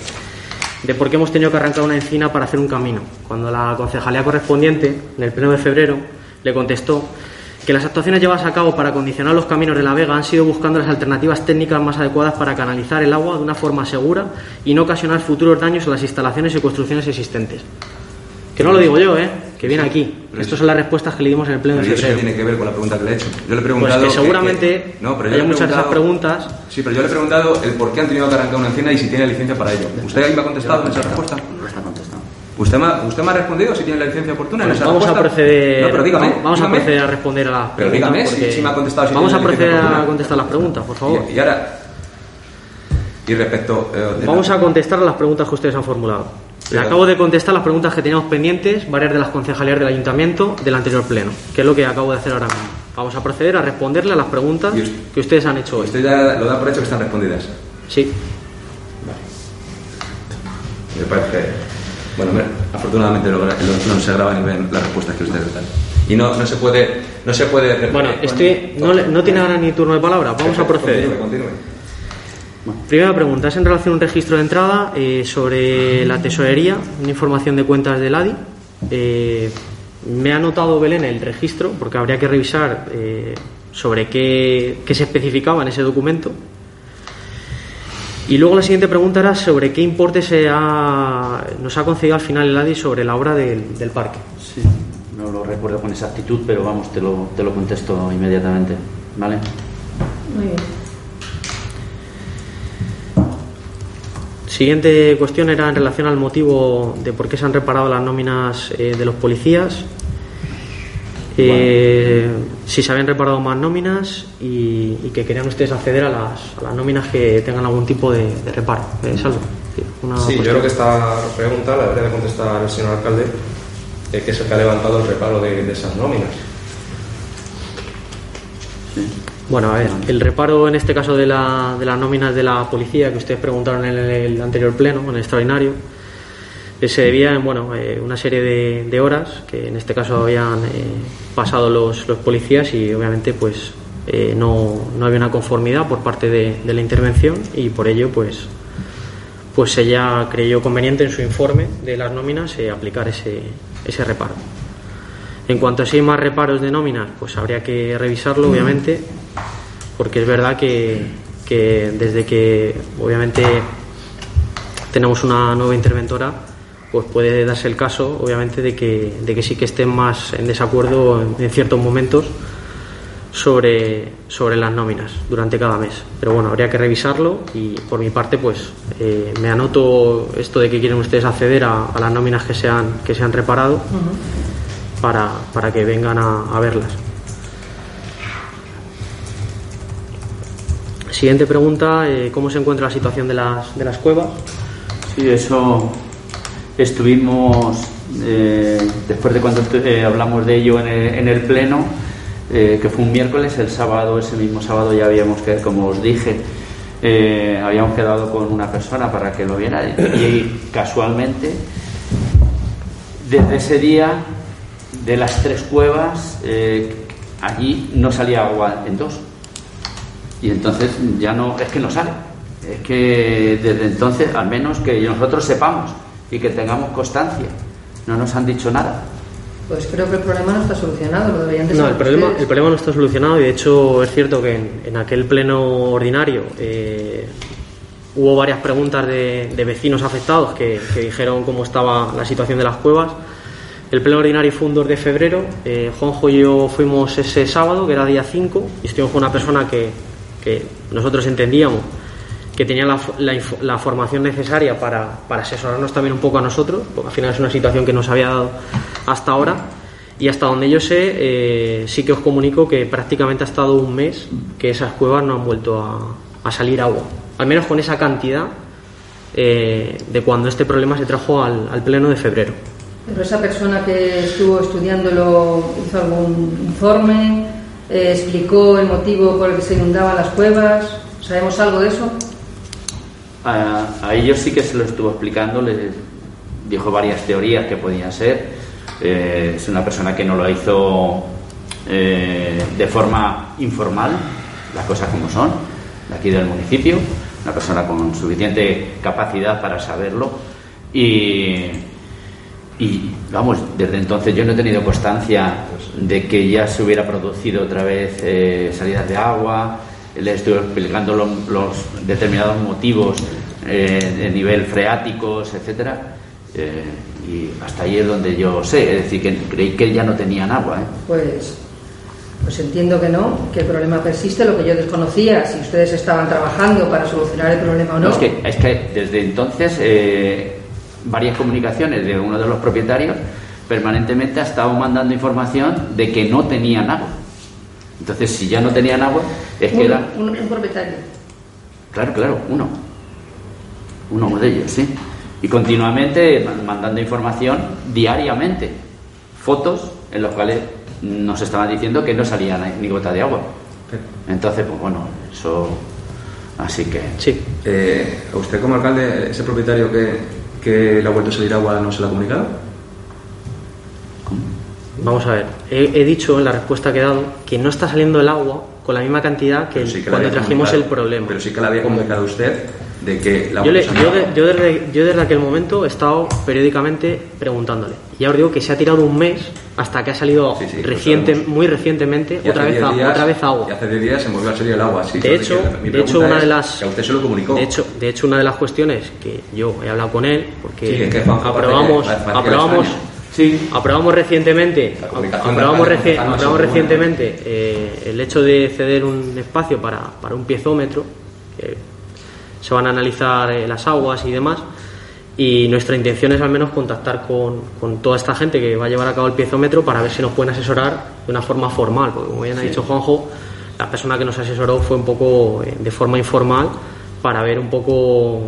de por qué hemos tenido que arrancar una encina para hacer un camino. Cuando la concejalía correspondiente, en el pleno de febrero, le contestó que las actuaciones llevadas a cabo para acondicionar los caminos de la Vega han sido buscando las alternativas técnicas más adecuadas para canalizar el agua de una forma segura y no ocasionar futuros daños a las instalaciones y construcciones existentes. Que no lo digo yo, ¿eh? que viene aquí. Estas son las respuestas que le dimos en el pleno Pero de ¿y eso febrero. tiene que ver con la pregunta que le he hecho? Yo le he Pues preguntado. que seguramente no, pero yo he muchas de esas preguntas. Sí, pero yo le he preguntado el por qué han tenido que arrancar una encina y si tiene licencia para ello. ¿Usted ahí me ha contestado en esa respuesta? No está contestando. ¿Usted me, ha, ¿Usted me ha respondido si tiene la licencia oportuna en esa Vamos a respuesta? proceder, No, pero dígame. vamos- vamos a proceder a responder a las Pero preguntas. dígame si- me ha contestado si vamos a proceder a contestar las preguntas, por favor. Y, y ahora. Y respecto. eh, Vamos la- a contestar a las preguntas que ustedes han formulado. Le acabo de contestar las preguntas que teníamos pendientes, varias de las concejalías del ayuntamiento del anterior pleno, que es lo que acabo de hacer ahora mismo. Vamos a proceder a responderle a las preguntas que ustedes han hecho hoy. Usted ya lo da por hecho que están respondidas. Sí. Me parece. Bueno, me- afortunadamente lo, lo- no se graban y ven las respuestas que ustedes dan. Y no, no se puede. No se puede. Bueno, estoy, no, no tiene ahora ni turno de palabra. Vamos a proceder. Continúe, continúe. Primera pregunta, es en relación a un registro de entrada eh, sobre la tesorería, una información de cuentas del ADI. Eh, me ha anotado Belén el registro porque habría que revisar eh, sobre qué, qué se especificaba en ese documento. Y luego la siguiente pregunta era sobre qué importe se ha, nos ha concedido al final el ADI sobre la obra del, del parque. Sí, no lo recuerdo con exactitud, pero vamos, te lo, te lo contesto inmediatamente. ¿Vale? Muy bien. Siguiente cuestión era en relación al motivo de por qué se han reparado las nóminas eh, de los policías. Eh, si se habían reparado más nóminas y, y que querían ustedes acceder a las, a las nóminas que tengan algún tipo de, de reparo. Eh, Salvo. Sí, una Sí, yo creo que esta pregunta la debería de contestar el señor alcalde, eh, que es el que ha levantado el reparo de, de esas nóminas. Bueno, a ver, el reparo en este caso de, la, de las nóminas de la policía que ustedes preguntaron en el, anterior pleno, en el extraordinario, eh, se debía en bueno, eh, una serie de, horas que en este caso habían eh, pasado los, los policías y obviamente pues no, no había una conformidad por parte de, la intervención y por ello pues pues ella creyó conveniente en su informe de las nóminas aplicar ese, ese reparo. En cuanto a si hay más reparos de nóminas, pues habría que revisarlo, obviamente, porque es verdad que, que desde que, obviamente, tenemos una nueva interventora, pues puede darse el caso, obviamente, de que, de que sí que estén más en desacuerdo en, en ciertos momentos sobre, sobre las nóminas durante cada mes. Pero bueno, habría que revisarlo y por mi parte, pues eh, me anoto esto de que quieren ustedes acceder a, a las nóminas que se han, que se han reparado para, para que vengan a, a verlas. Siguiente pregunta, eh, ¿cómo se encuentra la situación de las, de las cuevas? Sí, eso estuvimos, eh, después de cuando eh, hablamos de ello en el, en el Pleno, que fue un miércoles, el sábado, ese mismo sábado ya habíamos que, como os dije, habíamos quedado con una persona para que lo viera y casualmente, desde ese día, de las tres cuevas, allí no salía agua en dos. Y entonces ya no, es que no sale. Es que desde entonces, al menos que nosotros sepamos y que tengamos constancia, no nos han dicho nada. Pues creo que el problema no está solucionado, lo deberían de No, el problema, ustedes. el problema no está solucionado y de hecho es cierto que en, en aquel pleno ordinario eh, hubo varias preguntas de, de vecinos afectados que, que dijeron cómo estaba la situación de las cuevas. El pleno ordinario fue un 2 de febrero. eh, Juanjo y yo fuimos ese sábado, que era día 5, y estuvimos con una persona que, que nosotros entendíamos que tenía la, la la formación necesaria para, para asesorarnos también un poco a nosotros, porque al final es una situación que nos había dado hasta ahora. Y hasta donde yo sé, eh, sí que os comunico que prácticamente ha estado un mes que esas cuevas no han vuelto a, a salir agua. Al menos con esa cantidad eh, de cuando este problema se trajo al, al pleno de febrero. Pero esa persona que estuvo estudiándolo hizo algún informe, eh, explicó el motivo por el que se inundaban las cuevas. ¿Sabemos algo de eso? A, ellos sí que se lo estuvo explicando, les dijo varias teorías que podían ser. Eh, es una persona que no lo hizo eh, de forma informal, las cosas como son, de aquí del municipio, una persona con suficiente capacidad para saberlo. Y, y vamos, desde entonces yo no he tenido constancia de que ya se hubiera producido otra vez eh, salidas de agua. Le estuve explicando lo- los, determinados motivos eh, de nivel freáticos, etcétera. eh, y hasta ahí es donde yo sé, es decir, que creí que ya no tenían agua. Pues, pues entiendo que no, que el problema persiste, lo que yo desconocía, si ustedes estaban trabajando para solucionar el problema o no. No, es, que, es que desde entonces eh, varias comunicaciones de uno de los propietarios permanentemente ha estado mandando información de que no tenían agua. Entonces, si ya no tenían agua, es que era... un, un propietario. Claro, claro, uno. Uno de ellos, sí. Y continuamente man- mandando información diariamente. Fotos en los cuales nos estaban diciendo que no salía ni gota de agua. Entonces, pues bueno, eso... Así que... Sí. Eh, ¿A usted como alcalde, ese propietario que, que le ha vuelto a salir agua, no se lo ha comunicado? Vamos a ver, he, he dicho en la respuesta que he dado que no está saliendo el agua con la misma cantidad que sí que cuando trajimos el problema. Pero sí que le había comunicado usted de que la Yo, le- yo de- yo desde, yo desde aquel momento he estado periódicamente preguntándole. Y ya os digo que se ha tirado un mes hasta que ha salido Sí, sí, reciente, sabemos. muy recientemente Y otra vez, 10 a- días- otra vez agua. Y hace 10 días se volvió a salir el agua. Sí, De hecho, que- de hecho una de las Que a usted se lo comunicó. de hecho, de hecho una de las cuestiones que yo he hablado con él porque Sí, que Juanjo aprobamos que- aprobamos sí, aprobamos recientemente aprobamos, reci- aprobamos recientemente eh, el hecho de ceder un espacio para, para un piezómetro que se van a analizar eh, las aguas y demás y nuestra intención es al menos contactar con, con toda esta gente que va a llevar a cabo el piezómetro para ver si nos pueden asesorar de una forma formal, porque como bien ha dicho Juanjo, la persona que nos asesoró fue un poco eh, de forma informal para ver un poco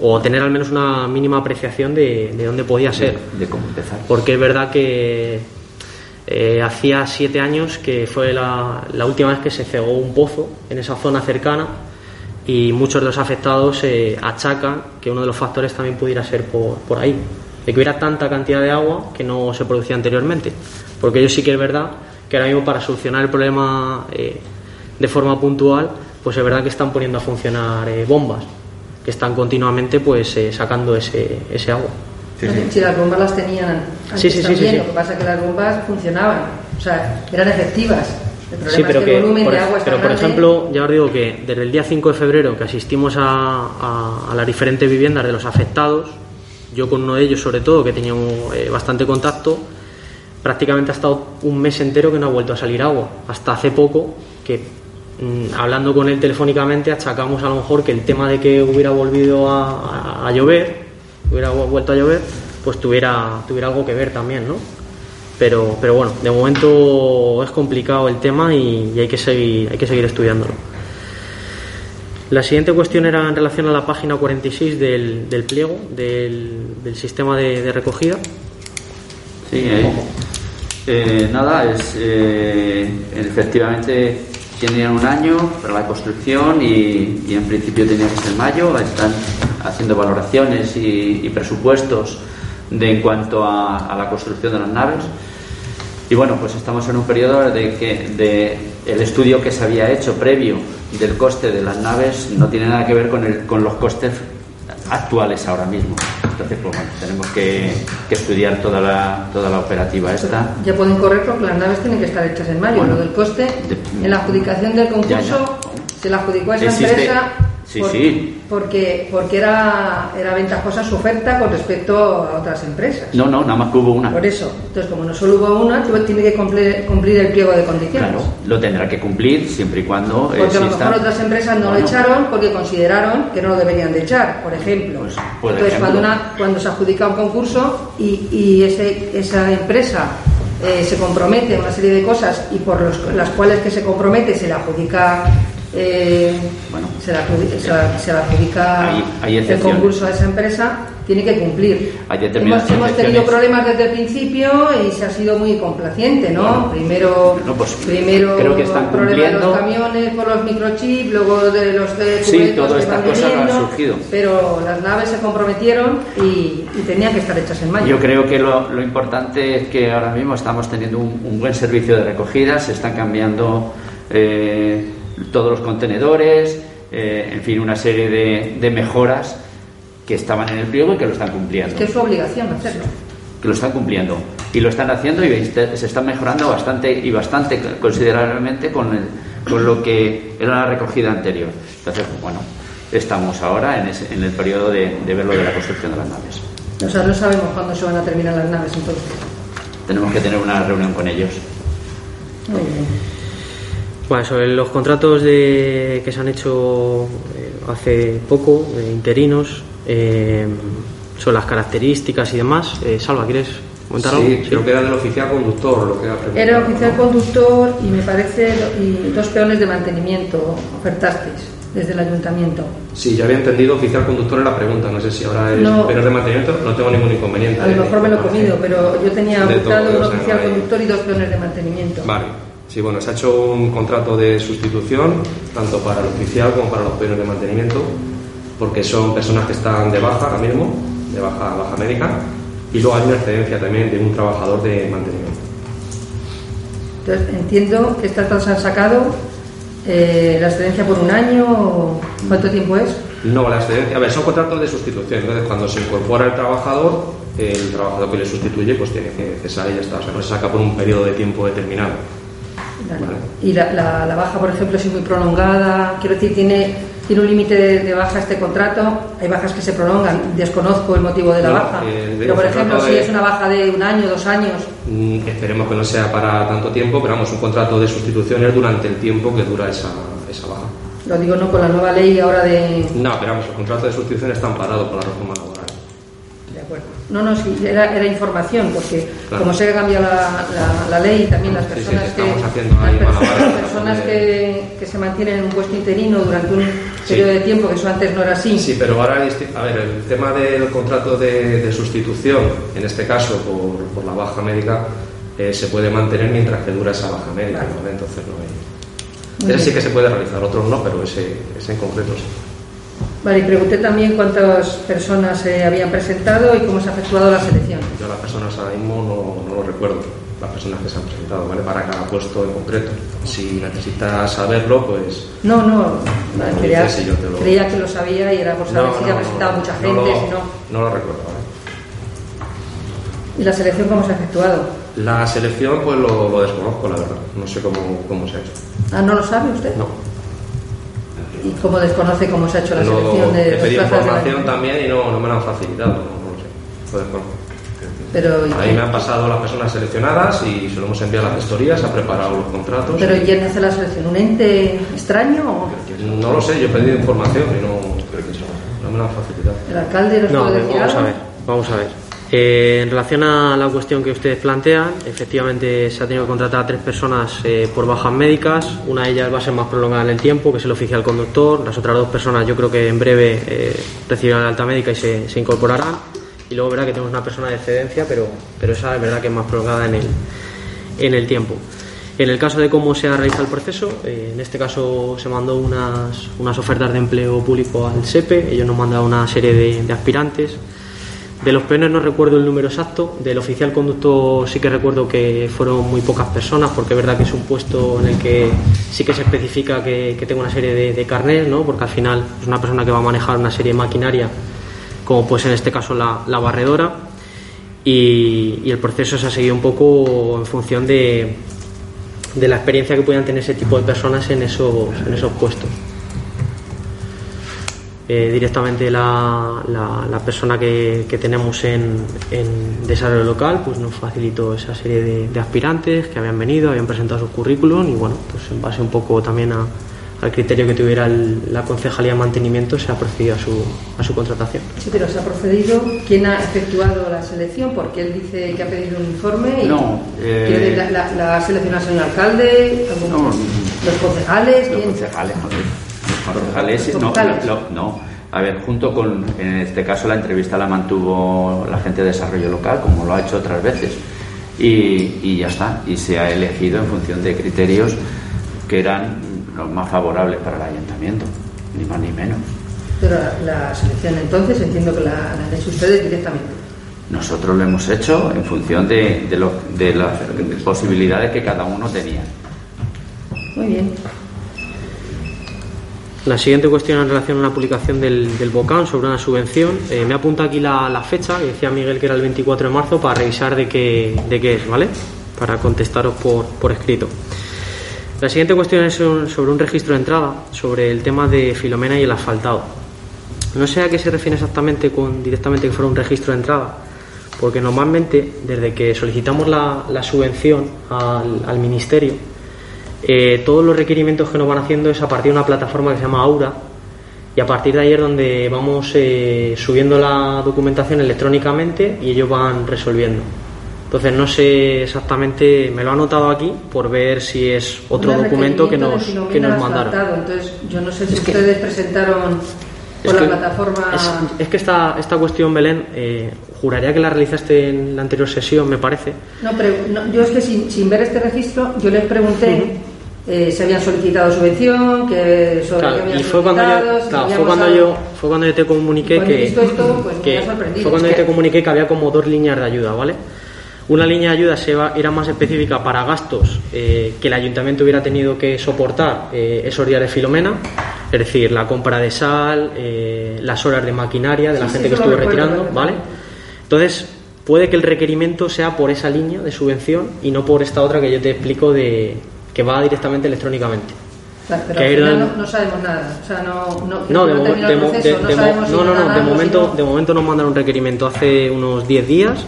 o tener al menos una mínima apreciación de, de dónde podía ser. De cómo empezar. Porque es verdad que eh, hacía siete años que fue la, la última vez que se cegó un pozo en esa zona cercana y muchos de los afectados eh, achacan que uno de los factores también pudiera ser por, por ahí, de que hubiera tanta cantidad de agua que no se producía anteriormente. Porque ellos sí que es verdad que ahora mismo para solucionar el problema eh, de forma puntual, pues es verdad que están poniendo a funcionar eh, bombas, que están continuamente pues eh, sacando ese, ese agua. Sí, sí. Si las bombas las tenían antes Sí, sí, sí, también, sí, sí. lo que pasa es que las bombas funcionaban, o sea, eran efectivas. El Sí, pero es que, el volumen por, de agua es pero por grande. ejemplo, ya os digo que desde el día 5 de febrero que asistimos a, a- a las diferentes viviendas de los afectados, yo con uno de ellos sobre todo, que teníamos eh, bastante contacto, prácticamente ha estado un mes entero que no ha vuelto a salir agua. Hasta hace poco que mm, hablando con él telefónicamente achacamos a lo mejor que el tema de que hubiera volvido a, a- llover, hubiera vu- vuelto a llover, pues tuviera, tuviera algo que ver también, ¿no? Pero, pero bueno, de momento es complicado el tema y, hay, que seguir, hay que seguir estudiándolo. La siguiente cuestión era en relación a la página 46 del, del pliego, del, del sistema de, recogida. Sí, eh, eh, nada, es eh, efectivamente tenían un año para la construcción y, en principio tenía que ser mayo. Están haciendo valoraciones y presupuestos de en cuanto a, a la construcción de las naves. Y bueno, pues estamos en un periodo de que de el estudio que se había hecho previo del coste de las naves no tiene nada que ver con, el, con los costes actuales ahora mismo. Entonces, pues bueno, tenemos que, que estudiar toda la, toda la operativa esta. Ya pueden correr porque las naves tienen que estar hechas en mayo. Bueno, Lo del coste, en la adjudicación del concurso, Ya, ya. se la adjudicó a esa Existe- empresa sí, por- sí. porque, porque era, era ventajosa su oferta con respecto a otras empresas. No, no, nada más que hubo una. Por eso, entonces como no solo hubo una, tiene que cumplir, cumplir el pliego de condiciones. Claro, lo tendrá que cumplir siempre y cuando Porque a lo mejor otras empresas no Bueno, lo echaron porque consideraron que no lo deberían de echar, por ejemplo. Pues, por Entonces, ejemplo. Cuando, una- cuando se adjudica un concurso y, y ese- esa empresa eh, se compromete a una serie de cosas y por los- las cuales que se compromete se le adjudica eh, se, le adjudica, se le adjudica Hay- hay el concurso a esa empresa, tiene que cumplir. Hay Hemos, tenido problemas desde el principio y se ha sido muy complaciente, ¿no? Bueno, primero, bueno, pues, primero creo que están problema de los camiones por los microchips, luego de los de Sí, todas estas cosas han surgido. Pero las naves se comprometieron y, y tenían que estar hechas en mayo. Yo creo que lo, lo importante es que ahora mismo estamos teniendo un, un buen servicio de recogida, se están cambiando eh, todos los contenedores, eh, en fin, una serie de, de mejoras que estaban en el pliego y que lo están cumpliendo. que es su obligación hacerlo. Que lo están cumpliendo. Y lo están haciendo y se están mejorando bastante y bastante considerablemente con, el- con lo que era la recogida anterior. Entonces, bueno, estamos ahora en, ese- en el periodo de, de ver lo de la construcción de las naves. O sea, no sabemos cuándo se van a terminar las naves entonces. Tenemos que tener una reunión con ellos. Muy bien. Bueno, sobre los contratos de, que se han hecho eh, hace poco, de interinos, eh, sobre las características y demás. Eh, Salva, ¿quieres comentar algo? Sí, creo que era del oficial conductor lo que preguntado. Era oficial conductor y me parece y dos peones de mantenimiento ofertasteis desde el ayuntamiento. Sí, yo había entendido oficial conductor en la pregunta. No sé si ahora es No. de mantenimiento. No tengo ningún inconveniente. A lo mejor me lo he comido, pero yo tenía buscado un oficial conductor y dos peones de mantenimiento. Vale. Sí, bueno, se ha hecho un contrato de sustitución tanto para el oficial como para los peones de mantenimiento, porque son personas que están de baja ahora mismo, de baja, baja médica, y luego hay una excedencia también de un trabajador de mantenimiento. Entonces entiendo que estas dos han sacado eh, la excedencia por un año. o ¿Cuánto tiempo es? No, la excedencia, a ver, son contratos de sustitución, entonces cuando se incorpora el trabajador, el trabajador que le sustituye pues tiene que cesar y ya está, o sea, no se saca por un periodo de tiempo determinado. Y la, la- la baja, por ejemplo, es muy prolongada, quiero decir, tiene, tiene un límite de, de baja este contrato. Hay bajas que se prolongan, desconozco el motivo de la No, baja. eh, Pero, por ejemplo, si es una baja de un año, dos años, Mm, Esperemos que no sea para tanto tiempo, pero vamos, un contrato de sustitución es durante el tiempo que dura esa, esa baja. lo digo no con la nueva ley ahora de. No, pero vamos, el contrato de sustitución está amparado por la reforma laboral. No, no, sí, era, era información, porque Claro. como se ha cambiado la, la- la ley, también las Sí, sí, personas, estamos que, haciendo las personas que, que se mantienen en un puesto interino durante un Sí. periodo de tiempo, que eso antes no era así. Sí, pero ahora, a ver, el tema del contrato de, de sustitución, en este caso por, por la baja médica, eh, se puede mantener mientras que dura esa baja médica, Vale. ¿vale? Entonces no hay... Ese sí que se puede realizar, otros no, pero ese, ese en concreto sí. Vale, y pregunté también cuántas personas se habían presentado y cómo se ha efectuado la selección. Yo las personas ahora mismo no, no lo recuerdo, las personas que se han presentado, ¿vale? Para cada puesto en concreto. Si necesitas saberlo, pues... No, no, creía, dices y yo te lo- creía que lo sabía y era por saber No, si no, ha presentado mucha gente, lo- si no. No lo recuerdo, ¿vale? ¿Y la selección cómo se ha efectuado? La selección, pues lo, lo desconozco, la verdad. No sé cómo, cómo se ha hecho. Ah, ¿no lo sabe usted? No. ¿Y cómo desconoce cómo se ha hecho la selección de he los pedido plazas de la- información también y no, no me la han facilitado, no, sé. Pero, Ahí me han pasado las personas seleccionadas y se lo hemos enviado a las gestorías, ha preparado los contratos. pero ¿quién hace la selección? ¿Un ente extraño o No lo sé, yo he pedido información y no, no me la han facilitado. el alcalde nos No, puede decir vamos a ver, vamos a ver. Eh, en relación a la cuestión que ustedes plantean, efectivamente se ha tenido que contratar a tres personas eh, por bajas médicas. Una de ellas va a ser más prolongada en el tiempo, que es el oficial conductor. Las otras dos personas yo creo que en breve eh, recibirán la alta médica y se, se incorporarán. Y luego verá que tenemos una persona de excedencia, pero, pero esa es verdad que es más prolongada en el, en el tiempo. En el caso de cómo se ha realizado el proceso, eh, en este caso se mandó unas, unas ofertas de empleo público al SEPE, ellos nos mandaron una serie de, de aspirantes. De los peones no recuerdo el número exacto, del oficial conductor sí que recuerdo que fueron muy pocas personas, porque es verdad que es un puesto en el que sí que se especifica que, tenga una serie de, de ¿no? porque al final es una persona que va a manejar una serie de maquinaria, como pues en este caso la, la barredora, y, y el proceso se ha seguido un poco en función de, de la experiencia que puedan tener ese tipo de personas en esos, en esos puestos. Eh, directamente la, la- la persona que, que tenemos en, en desarrollo local pues nos facilitó esa serie de, de aspirantes que habían venido, habían presentado sus currículum y bueno, pues en base un poco también a, al criterio que tuviera el- la concejalía de mantenimiento, se ha procedido a su, a su contratación. Sí, pero se ha procedido. ¿Quién ha efectuado la selección? Porque él dice que ha pedido un informe. Y No, eh, la, la- la ha seleccionado el señor alcalde, No, los concejales. Los ¿quién? concejales. No, lo- no. A ver, junto con, en este caso la entrevista la mantuvo la gente de desarrollo local, como lo ha hecho otras veces. Y, y ya está. Y se ha elegido en función de criterios que eran los más favorables para el ayuntamiento, ni más ni menos. Pero la, la selección entonces entiendo que la, la han hecho ustedes directamente. Nosotros lo hemos hecho en función de, de, lo- de las posibilidades que cada uno tenía. Muy bien. La siguiente cuestión en relación a una publicación del, del BOCAN sobre una subvención. Eh, me apunta aquí la, fecha, que decía Miguel que era el 24 de marzo, para revisar de qué, de qué es, ¿vale? Para contestaros por, por escrito. La siguiente cuestión es sobre un registro de entrada, sobre el tema de Filomena y el asfaltado. No sé a qué se refiere exactamente con directamente que fuera un registro de entrada, porque normalmente desde que solicitamos la, subvención al ministerio, eh, todos los requerimientos que nos van haciendo es a partir de una plataforma que se llama Aura y a partir de ahí es donde vamos eh, subiendo la documentación electrónicamente y ellos van resolviendo. Entonces no sé exactamente, me lo ha anotado aquí por ver si es otro documento que nos, que nos mandaron. Entonces, yo no sé si ustedes presentaron Es por que- la plataforma. Es, es que esta, esta cuestión, Belén, eh, juraría que la realizaste en la anterior sesión, me parece. No, pero no, yo es que sin, sin ver este registro, yo les pregunté eh, si habían solicitado subvención, que sobre Claro, qué habían y fue cuando yo, claro, fue cuando algo- yo, fue cuando yo te comuniqué Cuando que, esto, pues que- fue cuando yo te que- comuniqué que había como dos líneas de ayuda, ¿vale? Una línea de ayuda se va- era más específica para gastos eh, que el ayuntamiento hubiera tenido que soportar eh, esos días de Filomena, es decir, la compra de sal, eh, las horas de maquinaria de la Sí, gente sí, que estuvo retirando, ¿vale? Entonces, puede que el requerimiento sea por esa línea de subvención y no por esta otra que yo te explico de que va directamente electrónicamente. Pero que final no- sabemos nada. O sea, no, no, No, de, no proceso, no si no, no, si momento, de momento nos mandaron un requerimiento hace unos 10 días,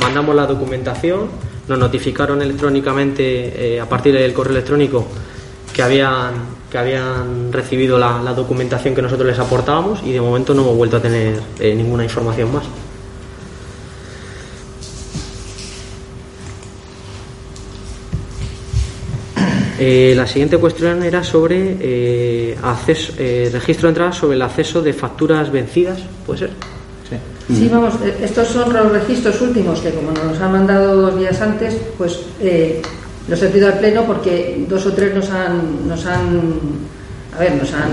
mandamos la documentación, nos notificaron electrónicamente eh, a partir del correo electrónico que habían, que habían recibido la, la documentación que nosotros les aportábamos y de momento no hemos vuelto a tener eh, ninguna información más. Eh, la siguiente cuestión era sobre eh, acceso- eh, registro de entrada sobre el acceso de facturas vencidas, ¿puede ser? Sí, vamos, eh, estos son los registros últimos que como nos han mandado dos días antes, pues eh, los he pedido al pleno porque dos o tres nos han, nos han, a ver, nos han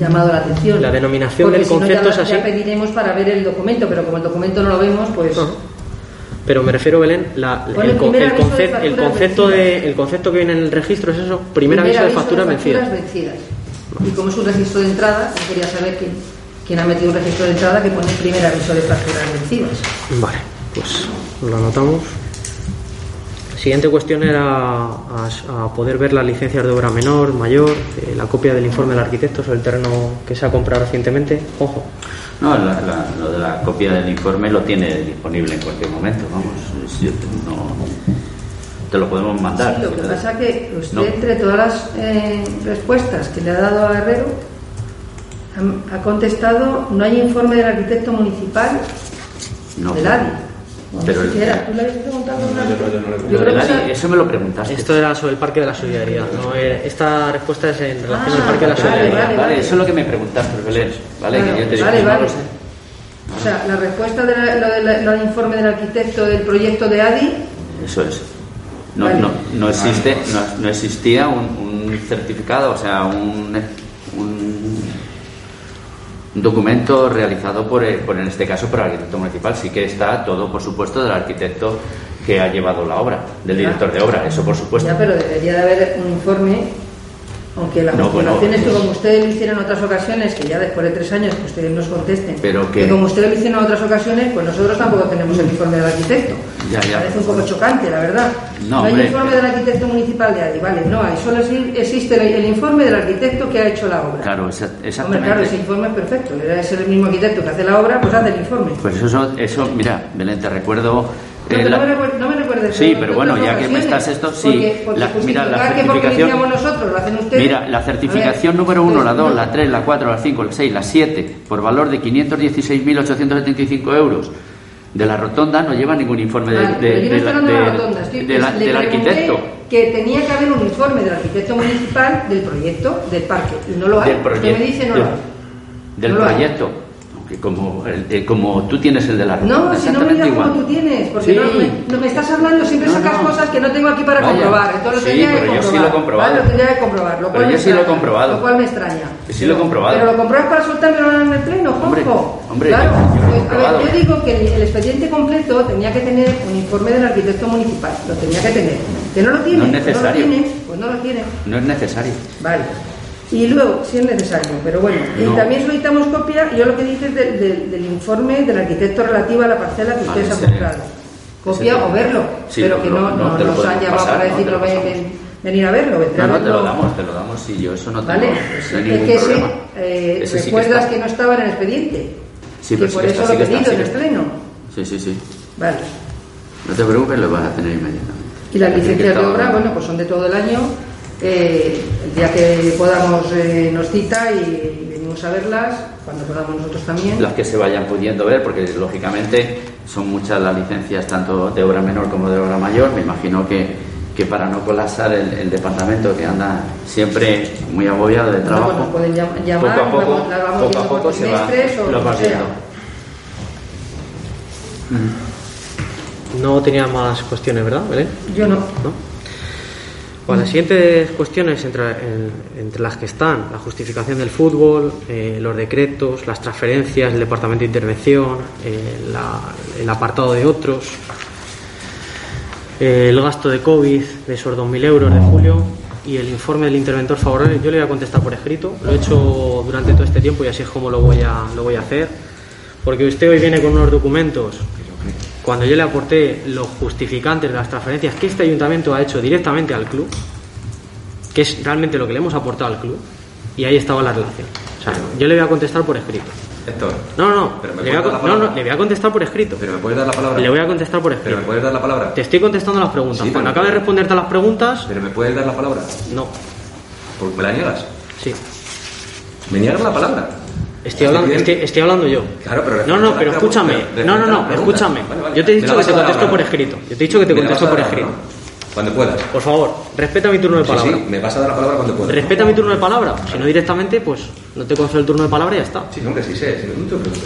llamado la atención. La denominación Porque del si no, concepto ya, es así. Ya pediremos para ver el documento, pero como el documento no lo vemos, pues Pero me refiero, Belén, la- el, primer el de concepto de, el concepto que viene en el registro es eso, primer, aviso de facturas vencidas. vencidas. Y como es un registro de entrada, yo quería saber quién, quién ha metido un registro de entrada que pone primer aviso de facturas vencidas. Vale, pues lo anotamos. La siguiente cuestión era a, a poder ver las licencias de obra menor, mayor, eh, la copia del informe del arquitecto sobre el terreno que se ha comprado recientemente. Ojo, No, la- la- lo de la copia del informe lo tiene disponible en cualquier momento, vamos. Si yo te, no- te lo podemos mandar. Sí, lo que pasa que usted, No. entre todas las eh, respuestas que le ha dado a Herrero, ha, ha contestado, no hay informe del arquitecto municipal No. del ADI. Pero no el-. ¿Tú le habías preguntado vez? Lo Yo que ADI, esa- eso me lo preguntaste. esto era sobre el Parque de la Solidaridad. ¿no? Eh, Esta respuesta es en relación al Ah, Parque de la vale, Solidaridad. vale, Vale, eso es lo que me preguntaste, Belén. Vale, que yo te vale, no vale. O sea, la respuesta de la- lo del lo del informe del arquitecto del proyecto de ADI, Eso es. No, Vale. no, no existe, no, no existía un, un certificado, o sea, un, un, un documento realizado por, el- por, en este caso, por el arquitecto municipal. Sí que está todo, por supuesto, del arquitecto que ha llevado la obra, del Ya. director de obra, eso por supuesto. ya, pero debería de haber un informe, aunque la No, justificación bueno, es que como ustedes lo hicieron en otras ocasiones, que ya después de tres años que ustedes nos contesten, Pero que- como ustedes lo hicieron en otras ocasiones, pues nosotros tampoco tenemos el informe del arquitecto. Ya, ya. Parece un poco chocante, la verdad. No, hay hombre. informe del arquitecto municipal de ADI, vale, no hay, solo exi- existe el, informe del arquitecto que ha hecho la obra. Claro, esa- Hombre, exactamente. claro, ese informe es perfecto, ser el mismo arquitecto que hace la obra, pues hace el informe. Pues eso, eso, mira, Belén, te recuerdo... No, eh, pero la- no, me recuer- no me perder Sí, pero bueno, ya que me estás esto, sí. Porque, porque La- mira, la que certificación- hicimos nosotros, lo hacen ustedes. Mira, la certificación ver, número 1, la pues, 2, no. la 3, la 4, la 5, la 6, la 7, por valor de 516.875 euros de la rotonda, no lleva ningún informe de, Vale, de- pero yo no de estoy la- hablando de la de- rotonda, estoy- de la- le del arquitecto. Que tenía que haber un informe del arquitecto municipal del proyecto del parque y no lo hay. Usted proyecto. me dice no lo hay. del No lo hay. Aunque como, eh, como tú tienes el de la rotonda. No, si no me digas igual. como tú tienes, porque Sí. no, me, no me estás hablando, siempre No, sacas no. cosas que no tengo aquí para Vaya. comprobar. Entonces Sí, tendría que pero yo sí lo he comprobado. Vale, lo tendría que comprobar. Lo Pero cual yo me sí lo he extraña, comprobado. Lo cual me extraña. Yo sí lo he comprobado. Pero lo compruebas para soltármelo en el pleno, Hombre, Juanjo. hombre, claro. yo- yo lo he Pues, yo digo que el, expediente completo tenía que tener un informe del arquitecto municipal. Lo tenía que tener. Que no lo tiene. No es pues necesario. No lo tiene, pues no lo tiene. No es necesario. Vale. Y luego, si es necesario, pero bueno, y también solicitamos copia, yo lo que dice es del, del- del informe del arquitecto relativo a la parcela que Vale, ustedes han ese- comprado. Copia o verlo, Sí, pero que no, no, nos han llamado pasar, para no, decir te lo "Ven- pasamos". ven- venir a verlo. vendrá No, no, te lo damos, te lo damos y yo eso no tengo, Vale, es que ese, problema. eh, Ese sí que recuerdas que, no estaba en el expediente, Sí, que pero sí por que eso está, lo he que pedido en el que pleno. Sí, sí, sí. Vale. No te preocupes, lo vas a tener inmediatamente. Y las que licencias de obra, bueno, pues son de todo el año. Eh, el día que podamos eh, nos cita y venimos a verlas, cuando podamos nosotros también. Las que se vayan pudiendo ver, porque lógicamente son muchas las licencias, tanto de obra menor como de obra mayor. Me imagino que, que para no colapsar el, el departamento, que anda siempre muy agobiado de Bueno, trabajo, pues nos pueden llam- llamar, poco a poco, vamos- las vamos poco a poco se va, o lo sea. viendo. No tenía más cuestiones, ¿verdad, Belén? Yo no. ¿No? Bueno, las siguientes cuestiones entre, en- entre las que están la justificación del fútbol, eh, los decretos, las transferencias, el departamento de intervención, eh, el apartado de otros, eh, el gasto de COVID de esos 2.000 euros de julio y el informe del interventor favorable. Yo le voy a contestar por escrito. Lo he hecho durante todo este tiempo y así es como lo voy a, lo voy a hacer. Porque usted hoy viene con unos documentos cuando yo le aporté los justificantes de las transferencias que este ayuntamiento ha hecho directamente al club, que es realmente lo que le hemos aportado al club, y ahí estaba la relación. O sea, yo le voy a contestar por escrito. Héctor. No, no, Pero me le voy a, dar la no, no, le voy a contestar por escrito. Pero me puedes dar la palabra. Le voy a contestar por Pero escrito. me puedes dar la palabra. Te estoy contestando las preguntas. Sí, pero Cuando acabe de responderte a las preguntas, Pero me puedes dar la palabra. no. Me la niegas. Sí. Me niegas la palabra. Estoy hablando, estoy, estoy hablando yo. Claro, pero No, no, pero escúchame. No, no, no, escúchame. Vale, vale. Yo te he dicho que te contesto por escrito. Yo te he dicho que te contesto por escrito. Cuando puedas. Por favor, respeta mi turno de Sí, palabra. sí, me vas a dar la palabra cuando puedas. Respeta mi turno de palabra. Si no directamente, pues no te concedo el turno de palabra y ya está. Sí, hombre, sí sé. sí, no te preocupes.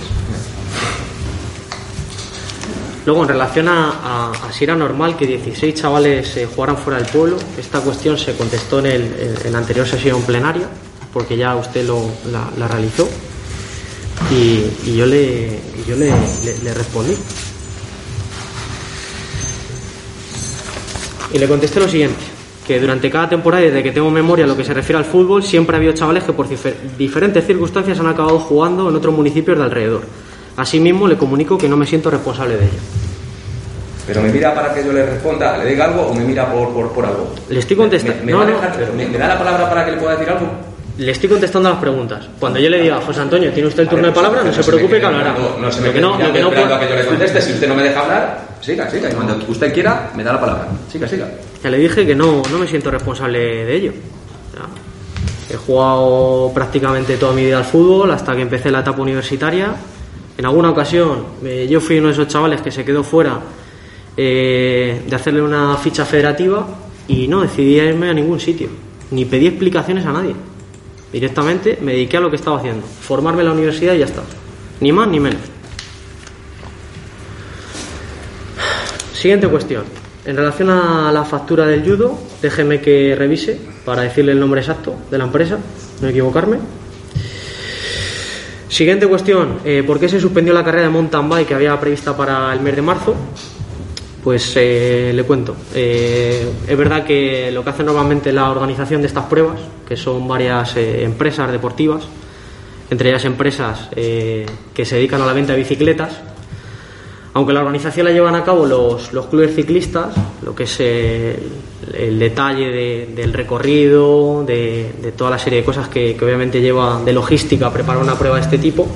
Luego, en relación a, a- a si era normal que 16 chavales eh, jugaran fuera del pueblo, esta cuestión se contestó en, el, en- en la anterior sesión plenaria, porque ya usted lo, la, la realizó, y, y yo, le, yo le, le- le respondí. Y le contesté lo siguiente, que durante cada temporada, desde que tengo memoria a lo que se refiere al fútbol, siempre ha habido chavales que por difer- diferentes circunstancias han acabado jugando en otros municipios de alrededor. Asimismo, le comunico que no me siento responsable de ello. Pero me mira para que yo le responda, le diga algo o me mira por, por, por algo. Le estoy contestando. ¿Me, me, No, va a no. dejar- me- me da la palabra para que le pueda decir algo? Le estoy contestando las preguntas. Cuando yo le diga, José Antonio, ¿tiene usted el turno de palabra? No se preocupe que hablará. No se me no, que no a que yo le conteste. Si usted no me deja hablar, siga, siga. Y cuando usted quiera, me da la palabra. Siga, siga. Ya le dije que no, no me siento responsable de ello. He jugado prácticamente toda mi vida al fútbol hasta que empecé la etapa universitaria. En alguna ocasión eh, yo fui uno de esos chavales que se quedó fuera eh, de hacerle una ficha federativa y no decidí irme a ningún sitio, ni pedí explicaciones a nadie. Directamente me dediqué a lo que estaba haciendo, formarme en la universidad y ya está. Ni más ni menos. Siguiente cuestión. En relación a la factura del judo, déjeme que revise para decirle el nombre exacto de la empresa, no equivocarme. Siguiente cuestión, eh, ¿por qué se suspendió la carrera de mountain bike que había prevista para el mes de marzo? Pues eh, le cuento. Eh, es verdad que lo que hace normalmente la organización de estas pruebas, que son varias eh, empresas deportivas, entre ellas empresas eh, que se dedican a la venta de bicicletas, aunque la organización la llevan a cabo los, los clubes ciclistas, lo que es el, detalle de- del recorrido, de, de toda la serie de cosas que, que obviamente lleva de logística preparar una prueba de este tipo,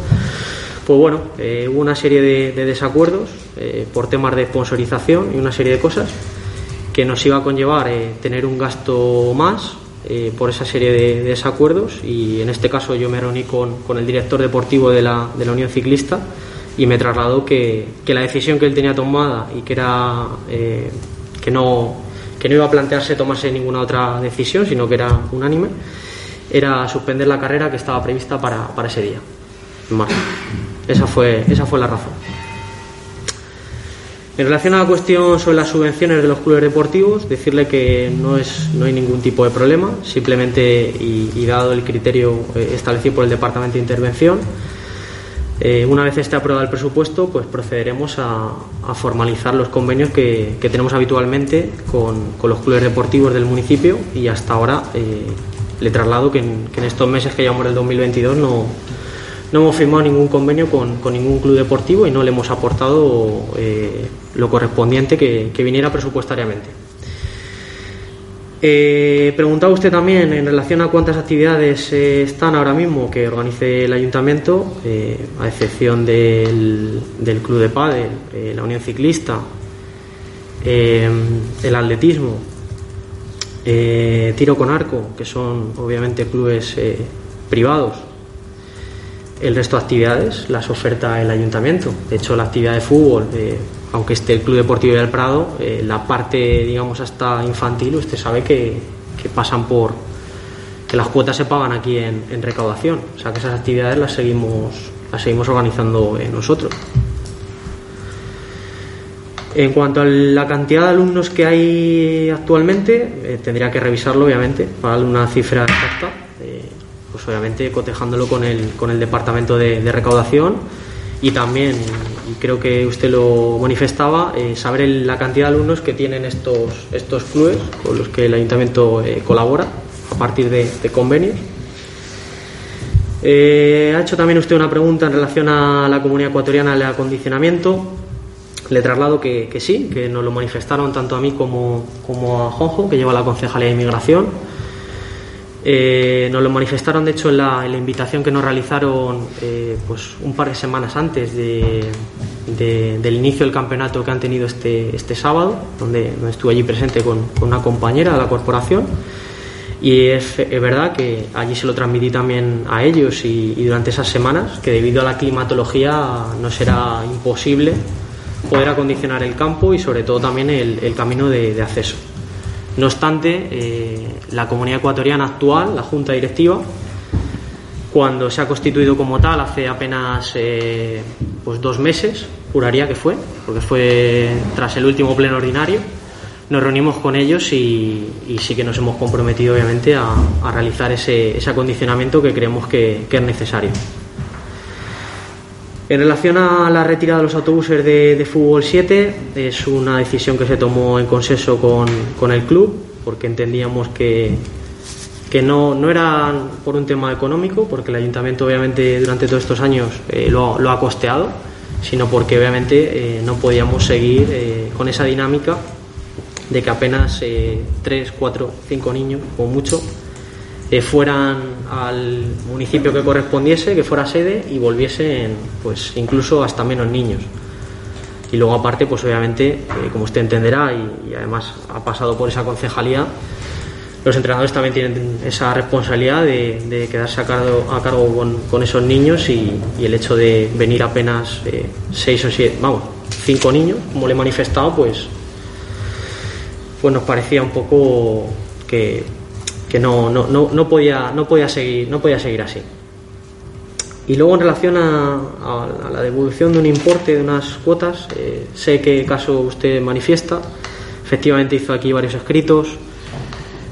pues bueno, eh, hubo una serie de, de desacuerdos eh, por temas de sponsorización y una serie de cosas que nos iba a conllevar eh, tener un gasto más por esa serie de, de desacuerdos. Y en este caso yo me reuní con, con el director deportivo de la, de la Unión Ciclista y me trasladó que, que la decisión que él tenía tomada y que era que no que no iba a plantearse tomarse ninguna otra decisión sino que era unánime era suspender la carrera que estaba prevista para, para ese día esa fue esa fue la razón. En relación a la cuestión sobre las subvenciones de los clubes deportivos, decirle que no, es, no hay ningún tipo de problema, simplemente y, dado el criterio eh, establecido por el Departamento de Intervención, eh, una vez esté aprobado el presupuesto, pues procederemos a, a formalizar los convenios que, que tenemos habitualmente con, con, los clubes deportivos del municipio y hasta ahora eh, le traslado que en, que en, estos meses que llevamos del 2022 no, no hemos firmado ningún convenio con, ningún club deportivo y no le hemos aportado eh, lo correspondiente que, viniera presupuestariamente. Eh, preguntaba usted también en relación a cuántas actividades eh, están ahora mismo que organice el ayuntamiento, eh, a excepción del, del Club de Padel, eh, la Unión Ciclista, el atletismo, tiro con arco, que son obviamente clubes privados. El resto de actividades las oferta el ayuntamiento. De hecho, la actividad de fútbol aunque esté el Club Deportivo del Prado, eh, la parte, digamos, hasta infantil, usted sabe que, que, pasan por. que las cuotas se pagan aquí en, recaudación. O sea que esas actividades las seguimos, las seguimos organizando eh, nosotros. En cuanto a la cantidad de alumnos que hay actualmente, eh, tendría que revisarlo, obviamente, para darle una cifra exacta. Pues obviamente cotejándolo con el, con el departamento de, de recaudación y también y creo que usted lo manifestaba, eh, saber el, la cantidad de alumnos que tienen estos, estos clubes con los que el ayuntamiento eh, colabora a partir de, de convenios. Eh, ha hecho también usted una pregunta en relación a la comunidad ecuatoriana del acondicionamiento. Le traslado que, que, sí, que nos lo manifestaron tanto a mí como, como a Jonjo, que lleva la Concejalía de Inmigración eh, nos lo manifestaron, de hecho, en la, la invitación que nos realizaron eh, pues un par de semanas antes de, de, del inicio del campeonato que han tenido este, este sábado, donde, donde estuve allí presente con, una compañera de la corporación. Y es, verdad que allí se lo transmití también a ellos y, durante esas semanas, que debido a la climatología no será imposible poder acondicionar el campo y sobre todo también el, camino de acceso. No obstante, eh, la comunidad ecuatoriana actual, la Junta Directiva, cuando se ha constituido como tal hace apenas eh, pues dos meses, juraría que fue, porque fue tras el último pleno ordinario, nos reunimos con ellos y, sí que nos hemos comprometido obviamente a, realizar ese, ese, acondicionamiento que creemos que es necesario. En relación a la retirada de los autobuses de, fútbol 7, es una decisión que se tomó en consenso con, con el club, porque entendíamos que, que no, no, era por un tema económico, porque el ayuntamiento obviamente durante todos estos años eh, lo, lo, ha costeado, sino porque obviamente eh, no podíamos seguir eh, con esa dinámica de que apenas 3, 4, 5 niños, o mucho, eh, fueran al municipio que correspondiese, que fuera sede y volviesen pues incluso hasta menos niños. Y luego aparte, pues obviamente, eh, como usted entenderá y, además ha pasado por esa concejalía, los entrenadores también tienen esa responsabilidad de, quedarse a cargo, con, esos niños y, y, el hecho de venir apenas eh, seis o siete, vamos, cinco niños, como le he manifestado, pues, pues nos parecía un poco que que no, no, no, no, podía, no, podía seguir, no podía seguir así. Y luego en relación a, la devolución de un importe de unas cuotas, eh, sé qué caso usted manifiesta, efectivamente hizo aquí varios escritos,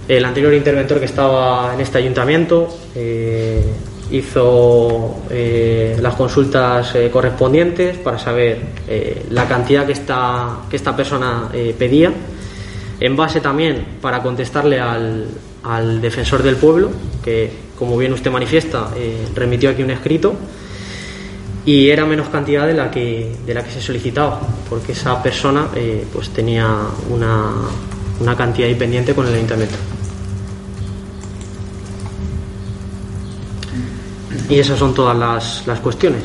el anterior interventor que estaba en este ayuntamiento eh, hizo eh, las consultas correspondientes para saber la cantidad que esta, que esta persona pedía, en base también para contestarle al, al defensor del pueblo, que como bien usted manifiesta, eh, remitió aquí un escrito y era menos cantidad de la que, de la que se solicitaba, porque esa persona eh, pues tenía una, una cantidad ahí pendiente con el ayuntamiento. Y esas son todas las, las cuestiones.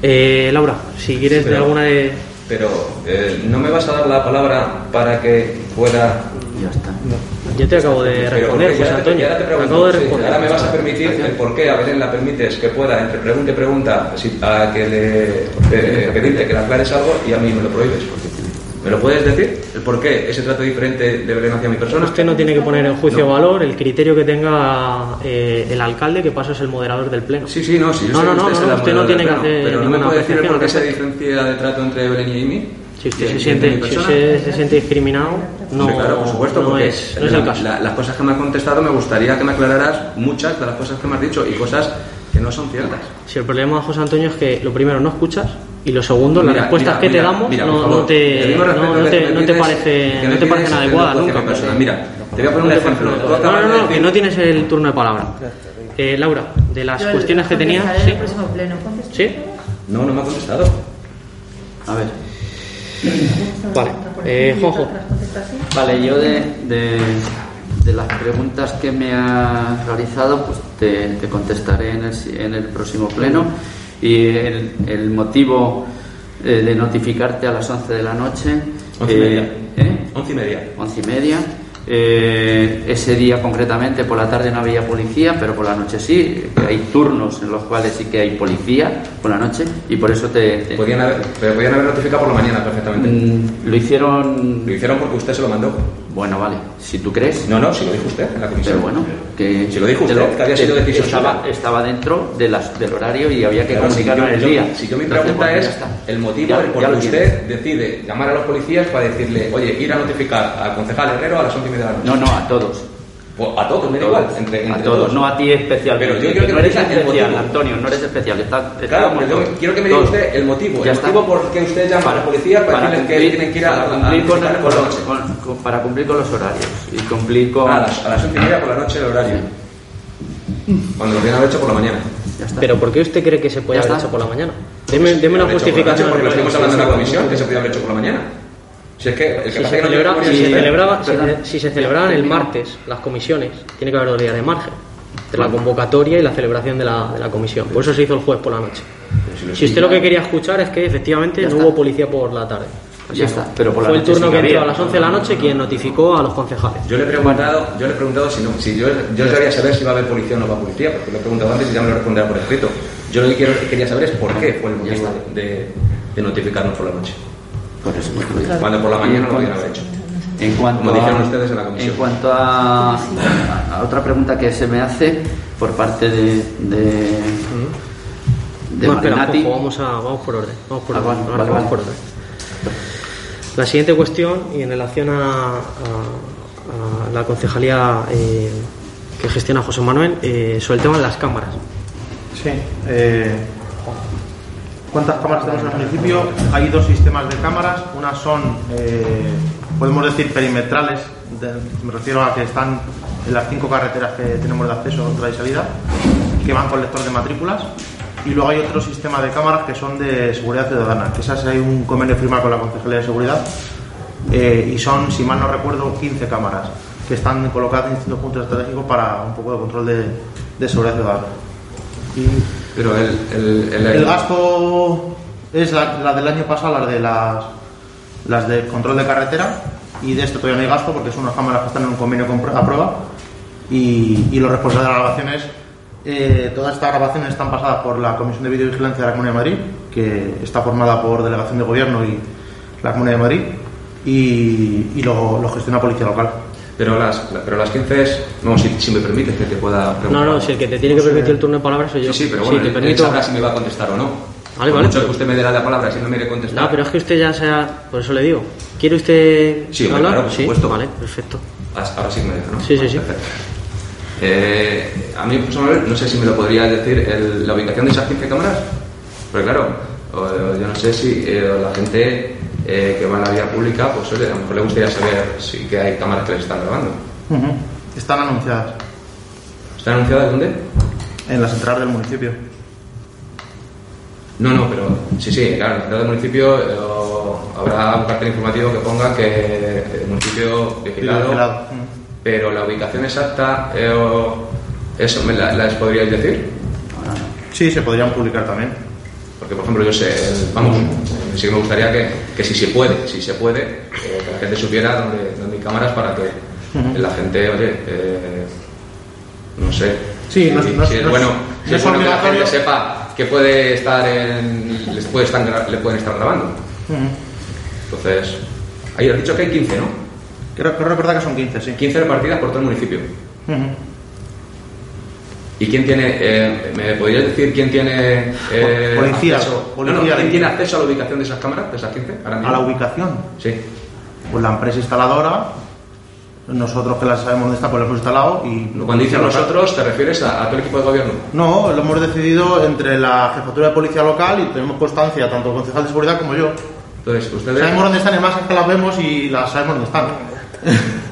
Eh, Laura, si quieres de alguna de, pero eh, no me vas a dar la palabra para que pueda. Ya está. Yo te acabo de responder, José Antonio. te Te pregunto, acabo de sí, responder. ahora me vas a permitir el por qué a Belén la permites que pueda, entre pregunta y pregunta, si- a que le eh, pedirte que le aclares algo y a mí me lo prohíbes. ¿Me lo puedes decir? ¿El por qué ese trato diferente de Belén hacia mi persona? Usted no tiene que poner en juicio de valor el criterio que tenga eh, el alcalde, que paso es el moderador del pleno. Sí, sí, no, sí. yo No, sé no, no, usted no, usted no tiene que pleno, hacer Pero no me puede decir el por qué se diferencia de trato entre Belén y Amy. Si usted se siente, si usted se siente discriminado, no, Sí, claro, por supuesto, no, porque es, no es el la- caso. la- las cosas que me has contestado me gustaría que me aclararas muchas de las cosas que me has dicho y cosas que no son ciertas. Si el problema, José Antonio, es que lo primero no escuchas y lo segundo, las respuestas mira, que te damos no, favor, no te, no, te, no te parece, no te parecen en adecuadas nunca. persona. Mira, te voy a poner un ejemplo. No, no, no, que no tienes el turno de palabra. Eh, Laura, de las Yo cuestiones que tenías, contestaré ¿sí? en el próximo pleno. ¿Contestas? ¿Sí? No, no me ha contestado. A ver. Vale. Eh, Juanjo. ¿Las contestas, sí? Vale, yo de, de, de las preguntas que me has realizado, pues te, te contestaré en el, en el próximo pleno. Y el, el motivo eh, de notificarte a las 11 de la noche. Once y eh, media. ¿eh? Once y media. Once y media. Eh, ese día concretamente por la tarde no había policía, pero por la noche sí. Hay turnos en los cuales sí que hay policía por la noche y por eso te... te- Podían haber, podían haber notificado por la mañana perfectamente. Mm, lo hicieron... Lo hicieron porque usted se lo mandó. Bueno, vale, si tú crees. No, no, si lo dijo usted en la comisión. Pero bueno, que Si lo dijo te usted, que había sido decisión estaba, estaba dentro de las, del horario y había que Claro, comunicarlo en el yo- día. Si yo mi Entonces, pregunta es está. el motivo Ya- por qué lo usted tienes. decide llamar a los policías para decirle, oye, ir a notificar al concejal Herrero a las once y media de la noche. No, no, a todos. Pues a todos, me da igual. Entre, a entre todos, no a ti especialmente. Pero yo quiero que no me eres especial, motivo. Antonio, no eres especial. Está, Claro, estamos pero yo todos. quiero que me diga Todos. usted el motivo. Ya el está. motivo por qué usted llama a los policías para, decirles que tienen que ir a, para a- a cumplir con, con por la los- noche. con- con- para cumplir con los horarios y cumplir con A las, a las once y media por la noche el horario. Cuando lo debían haber hecho por la mañana. ya está. Pero ¿por qué usted cree que se puede Ya haber está. hecho por la mañana? Deme, deme una la justificación. Porque lo estuvimos hablando en la comisión que se podía haber hecho por la mañana. Si es que Si se, si celebraba- si se- si se celebraban el martes las comisiones, tiene que haber dos días de margen entre la convocatoria y la celebración de la, de la comisión. Por eso se hizo el jueves por la noche. Si usted lo que quería escuchar es que efectivamente no hubo policía por la tarde. Así Ya está, pero por la Fue el turno que entró a las 11 de la noche quien notificó a los concejales. Yo le he preguntado, yo le he preguntado si, no, si yo, yo quería saber si va a haber policía o no va a haber policía, porque lo he preguntado antes y ya me lo responderá por escrito. Yo lo que quiero- quería saber es por qué fue el motivo de notificarnos por la noche. Por eso. Cuando por la mañana no lo podían haber hecho. En cuanto Como a, dijeron ustedes en la comisión. En cuanto a, a- a otra pregunta que se me hace por parte de, de, de no, espera, Marinati. Juanjo, vamos, a, vamos por orden. Vamos por Ah, orden. vale, vale, vale, vamos vale. por orden. La siguiente cuestión, y en relación a, a- a la concejalía eh, que gestiona José Manuel, eh, sobre el tema de las cámaras. Sí. eh, ¿Cuántas cámaras tenemos en el municipio? Hay dos sistemas de cámaras. Unas son, eh, podemos decir, perimetrales. me refiero a que están en las cinco carreteras que tenemos de acceso, entrada y salida, que van con lector de matrículas. Y luego hay otro sistema de cámaras que son de seguridad ciudadana, que esas hay un convenio firmado con la Concejalía de Seguridad eh, y son, si mal no recuerdo, 15 cámaras que están colocadas en distintos puntos estratégicos para un poco de control de, seguridad ciudadana. Pero el, el, el, el gasto es la, la del año pasado, las de las, las de control de carretera, y de esto todavía no hay gasto porque son unas cámaras que están en un convenio con a prueba, y, y los responsables de las grabaciones, eh, todas estas grabaciones están pasadas por la Comisión de Videovigilancia de la Comunidad de Madrid, que está formada por Delegación de Gobierno y la Comunidad de Madrid, y, y lo, lo gestiona Policía Local. Pero, las, pero las 15 es, no, si, si me permites que te pueda preguntar. No, no, si el que te tiene que permitir el turno de palabras soy yo. Sí, sí, pero bueno, te él- él permito. sabrá si me va a contestar o no. Vale, Por vale. mucho que usted me dé la palabra, si no me quiere contestar. No, pero es que usted ya sea. Por eso le digo. ¿Quiere usted Sí, hablar? claro, por sí, supuesto. vale, perfecto. Ahora sí que me deja, ¿no? Sí, sí, sí. Perfecto. Eh, a mí personalmente, no sé si me lo podría decir el- la ubicación de esas 15 cámaras. Porque claro, yo no sé si eh, la gente eh, que va en la vía pública, pues oye, a lo mejor le gustaría saber si que hay cámaras que les están grabando. Están anunciadas ¿Están anunciadas dónde? en las entradas del municipio. No, no, pero sí, sí, claro, en la ciudad del municipio eh, habrá un cartel informativo que ponga que el municipio vigilado, Vigilado. pero la ubicación exacta, eh, o- eso me la, las podríais decir. Sí, se podrían publicar también. Porque, por ejemplo, yo sé, el- vamos, sí que me gustaría que, que si se puede, si se puede, eh, que la gente supiera dónde, dónde hay cámaras para que la gente, oye, eh, no sé. Sí, si, no es- no si es no bueno, no si es es bueno que la gente sepa que puede estar en. les puede estar, le pueden estar grabando. Entonces, ahí has dicho que hay 15, ¿no? Creo, creo recordar que son 15, sí. 15 repartidas por todo el municipio. ¿Y quién tiene, eh, me podrías decir quién tiene eh, Policía, acceso, policía no, no, ¿quién tiene acceso a la ubicación de esas cámaras, de esas 15? ahora A la ubicación, Sí. pues la empresa instaladora, nosotros que la sabemos dónde está, pues la hemos instalado y... Cuando dices nosotros, ¿te refieres a, a todo el equipo de gobierno? No, lo hemos decidido entre la jefatura de policía local y tenemos constancia, tanto el concejal de seguridad como yo. Entonces, ustedes... Sabemos dónde están, y más es que las vemos y las sabemos dónde están.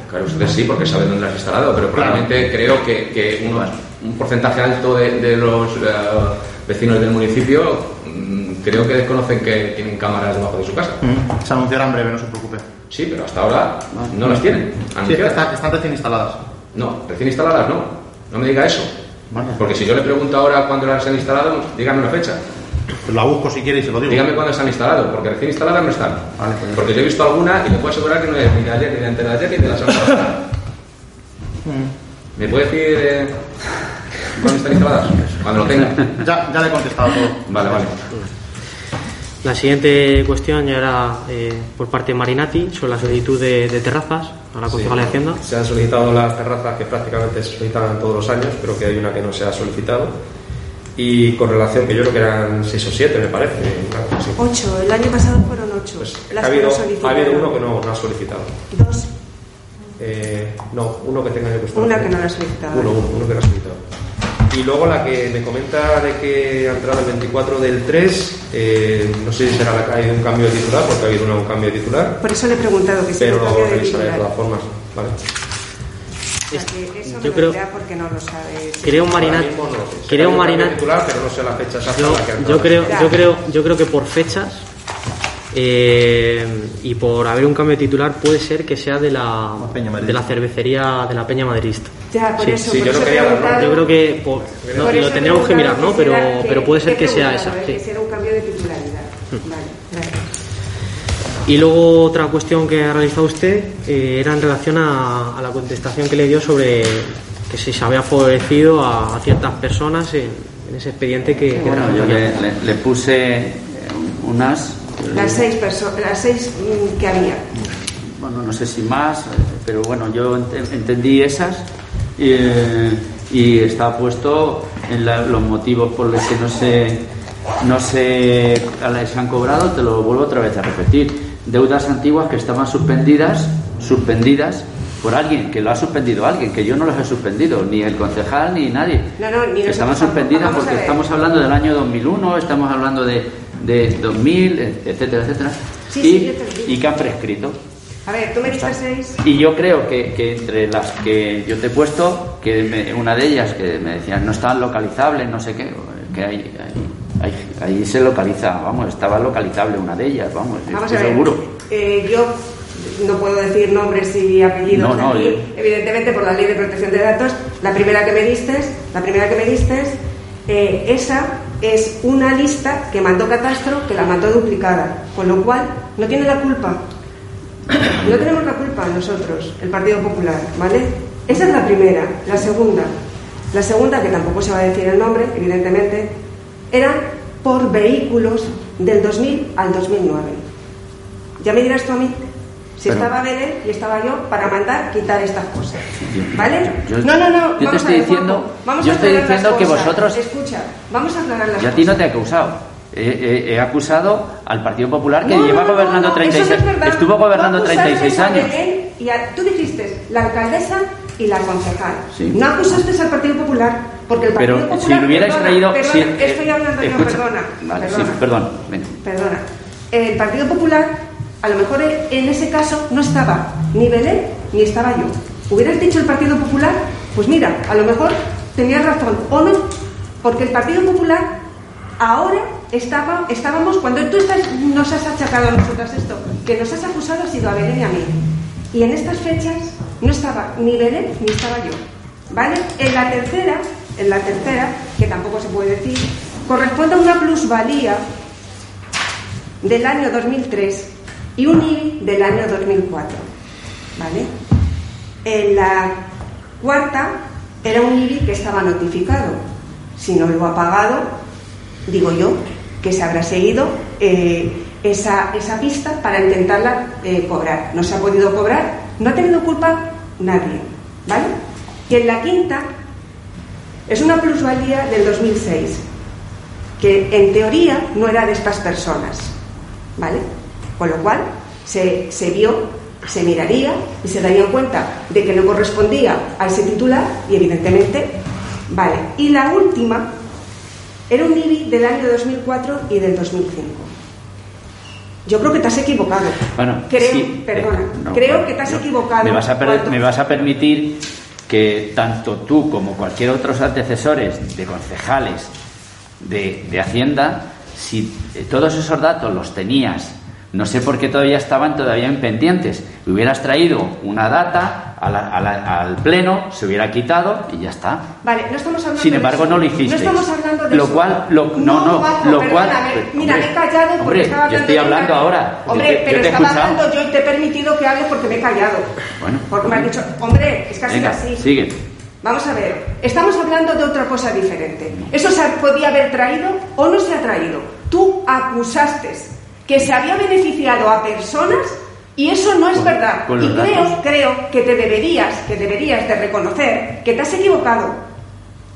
Claro, ustedes sí, porque saben dónde las has instalado, pero probablemente creo que, que unos- un porcentaje alto de, de los eh, vecinos del municipio mm, creo que desconocen que tienen cámaras debajo de su casa. Mm, Se anunciará en breve, no se preocupe. Sí, pero hasta ahora no las tienen. Sí, están, están recién instaladas. No, recién instaladas no. No me diga eso. Vale. Porque si yo le pregunto ahora cuándo las han instalado, dígame una fecha. Pues la busco si quiere y se lo digo. Dígame cuándo se han instalado, porque recién instaladas no están. Vale, pues Porque yo he visto alguna y le puedo asegurar que no es ni de ayer, ni de antes de ayer, ni de la semana pasada. Mm. ¿Me puede decir eh, cuándo están instaladas? Cuando lo tenga. Ya, ya le he contestado todo. Vale, vale. La siguiente cuestión ya era eh, por parte de Marinati sobre la solicitud de, de terrazas a la Concejalía de Hacienda. Se han solicitado las terrazas que prácticamente se solicitan todos los años, creo que hay una que no se ha solicitado. Y con relación, que yo creo que eran 6 o 7, me parece. claro, sí. Ocho, el año pasado fueron ocho. Pues las ha, habido, ha habido uno que no, no ha solicitado. Dos, Eh, no, uno que tenga que. Una que no la ha solicitado. Uno, uno, uno que no ha solicitado. Y luego la que me comenta de que ha entrado el 24 del 3, eh, no sé si será la que ha habido un cambio de titular, porque ha habido un cambio de titular, por eso le he preguntado que si pero no lo de revisaré de todas formas. ¿vale? O sea, que eso Yo creo- porque no lo sabe. Creo un mismo no. Creo un de titular, pero no sé la fecha exacta Yo, la que creo, yo creo, yo creo que por fechas eh, y por haber un cambio de titular puede ser que sea de la, de la cervecería de la Peña Madrista. Ya, por Sí, eso, sí, por yo eso quería creo que por- no, por lo tendríamos que mirar, ¿no? que Pero, pero puede ser que sea esa. ver, sí. Que si era un cambio de titularidad. Vale, gracias. Y luego otra cuestión que ha realizado usted eh, era en relación a, a la contestación que le dio sobre que si se había favorecido a, a ciertas personas en, en ese expediente que, que Bueno, yo le, le- le puse eh, unas. Las seis, las seis mm, que había. bueno, no sé si más, eh, pero bueno, yo ent- entendí esas y, eh, y está puesto en la- los motivos por los que no se, no se, se han cobrado, te lo vuelvo otra vez a repetir. Deudas antiguas que estaban suspendidas, suspendidas por alguien, que lo ha suspendido alguien, que yo no las he suspendido, ni el concejal ni nadie. No, no, ni que estaban suspendidas porque estamos hablando del año 2001, estamos hablando de, de 2000, etcétera, etcétera, Sí, y, sí, y que han prescrito. A ver, tú me diste seis. Y yo creo que, que entre las que yo te he puesto, que me- una de ellas que me decían no estaban localizables, no sé qué, que ahí, ahí, se localiza, vamos, estaba localizable una de ellas, vamos, Vamos estoy seguro. eh, yo no puedo decir nombres y apellidos No, no, aquí, yo- evidentemente por la ley de protección de datos. La primera que me diste, la primera que me diste, eh, esa es una lista que mandó Catastro, que la mandó duplicada, con lo cual no tiene la culpa. No tenemos la culpa nosotros, el Partido Popular, ¿vale? Esa es la primera. La segunda, la segunda, que tampoco se va a decir el nombre, evidentemente, eran por vehículos del 2000 al 2009. Ya me dirás tú a mí si Pero- estaba Belén y estaba yo para mandar quitar estas cosas. ¿Vale? Yo- no, no, no. yo te estoy ver, diciendo- vamos yo a estoy diciendo que cosas. vosotros- Escucha, vamos a aclarar las Yo a ti no te he acusado. He, he- he acusado al Partido Popular que No, lleva no, gobernando no, 36 eso no es estuvo gobernando Tú acusaste 36 a años. Belén y a- tú dijiste la alcaldesa y la concejal. Sí. No acusaste al Partido Popular, porque el Partido Pero si Popular. lo hubierais perdona, traído. Perdona, si- eh, estoy hablando yo, escucha. perdona. Vale, perdona. sí, perdón. Perdona. El Partido Popular, a lo mejor en ese caso no estaba ni Belén ni estaba yo. ¿Hubieras dicho el Partido Popular? Pues mira, a lo mejor tenías razón o no, porque el Partido Popular ahora estaba, estábamos, cuando tú estás, nos has achacado a nosotras esto, que nos has acusado ha sido a Belén y a mí. Y en estas fechas no estaba ni Belén ni estaba yo. ¿Vale? En la tercera, en la tercera, que tampoco se puede decir, corresponde a una plusvalía del año 2003 y un IBI del año 2004. ¿Vale? En la cuarta era un IBI que estaba notificado. Si no lo ha pagado, digo yo, que se habrá seguido eh, esa, esa pista para intentarla eh, cobrar. No se ha podido cobrar, no ha tenido culpa nadie. ¿Vale? Y en la quinta es una plusvalía del 2006, que en teoría no era de estas personas. ¿Vale? Con lo cual se, se vio, se miraría y se daría cuenta de que no correspondía a ese titular y evidentemente, vale. Y la última era un IBI del año 2004 y del 2005. Yo creo que te has equivocado. Bueno, creo, sí, perdona, eh, no, creo que te has no. equivocado. Me vas, a me vas a permitir que tanto tú como cualquier otros antecesores de concejales de, de Hacienda, si eh, todos esos datos los tenías, no sé por qué todavía estaban todavía en pendientes, hubieras traído una data a la- a la- al pleno, se hubiera quitado y ya está. Vale, no estamos hablando Sin de embargo, eso. no lo hiciste. No estamos hablando de Lo eso. cual, lo- no, no, Juanjo, lo cual. Mira, hombre, me he callado porque hombre, estaba yo hablando estoy yo. hablando ahora. Yo Hombre, te- yo pero te he estaba escuchado. hablando yo y te he permitido que hables porque me he callado. Bueno. Porque me has dicho, hombre, es casi Venga, así. sigue. Vamos a ver, estamos hablando de otra cosa diferente. ¿Eso se podía haber traído o no se ha traído? Tú acusaste que se había beneficiado a personas y eso no es verdad. y creo, creo que te deberías, que deberías de reconocer que te has equivocado.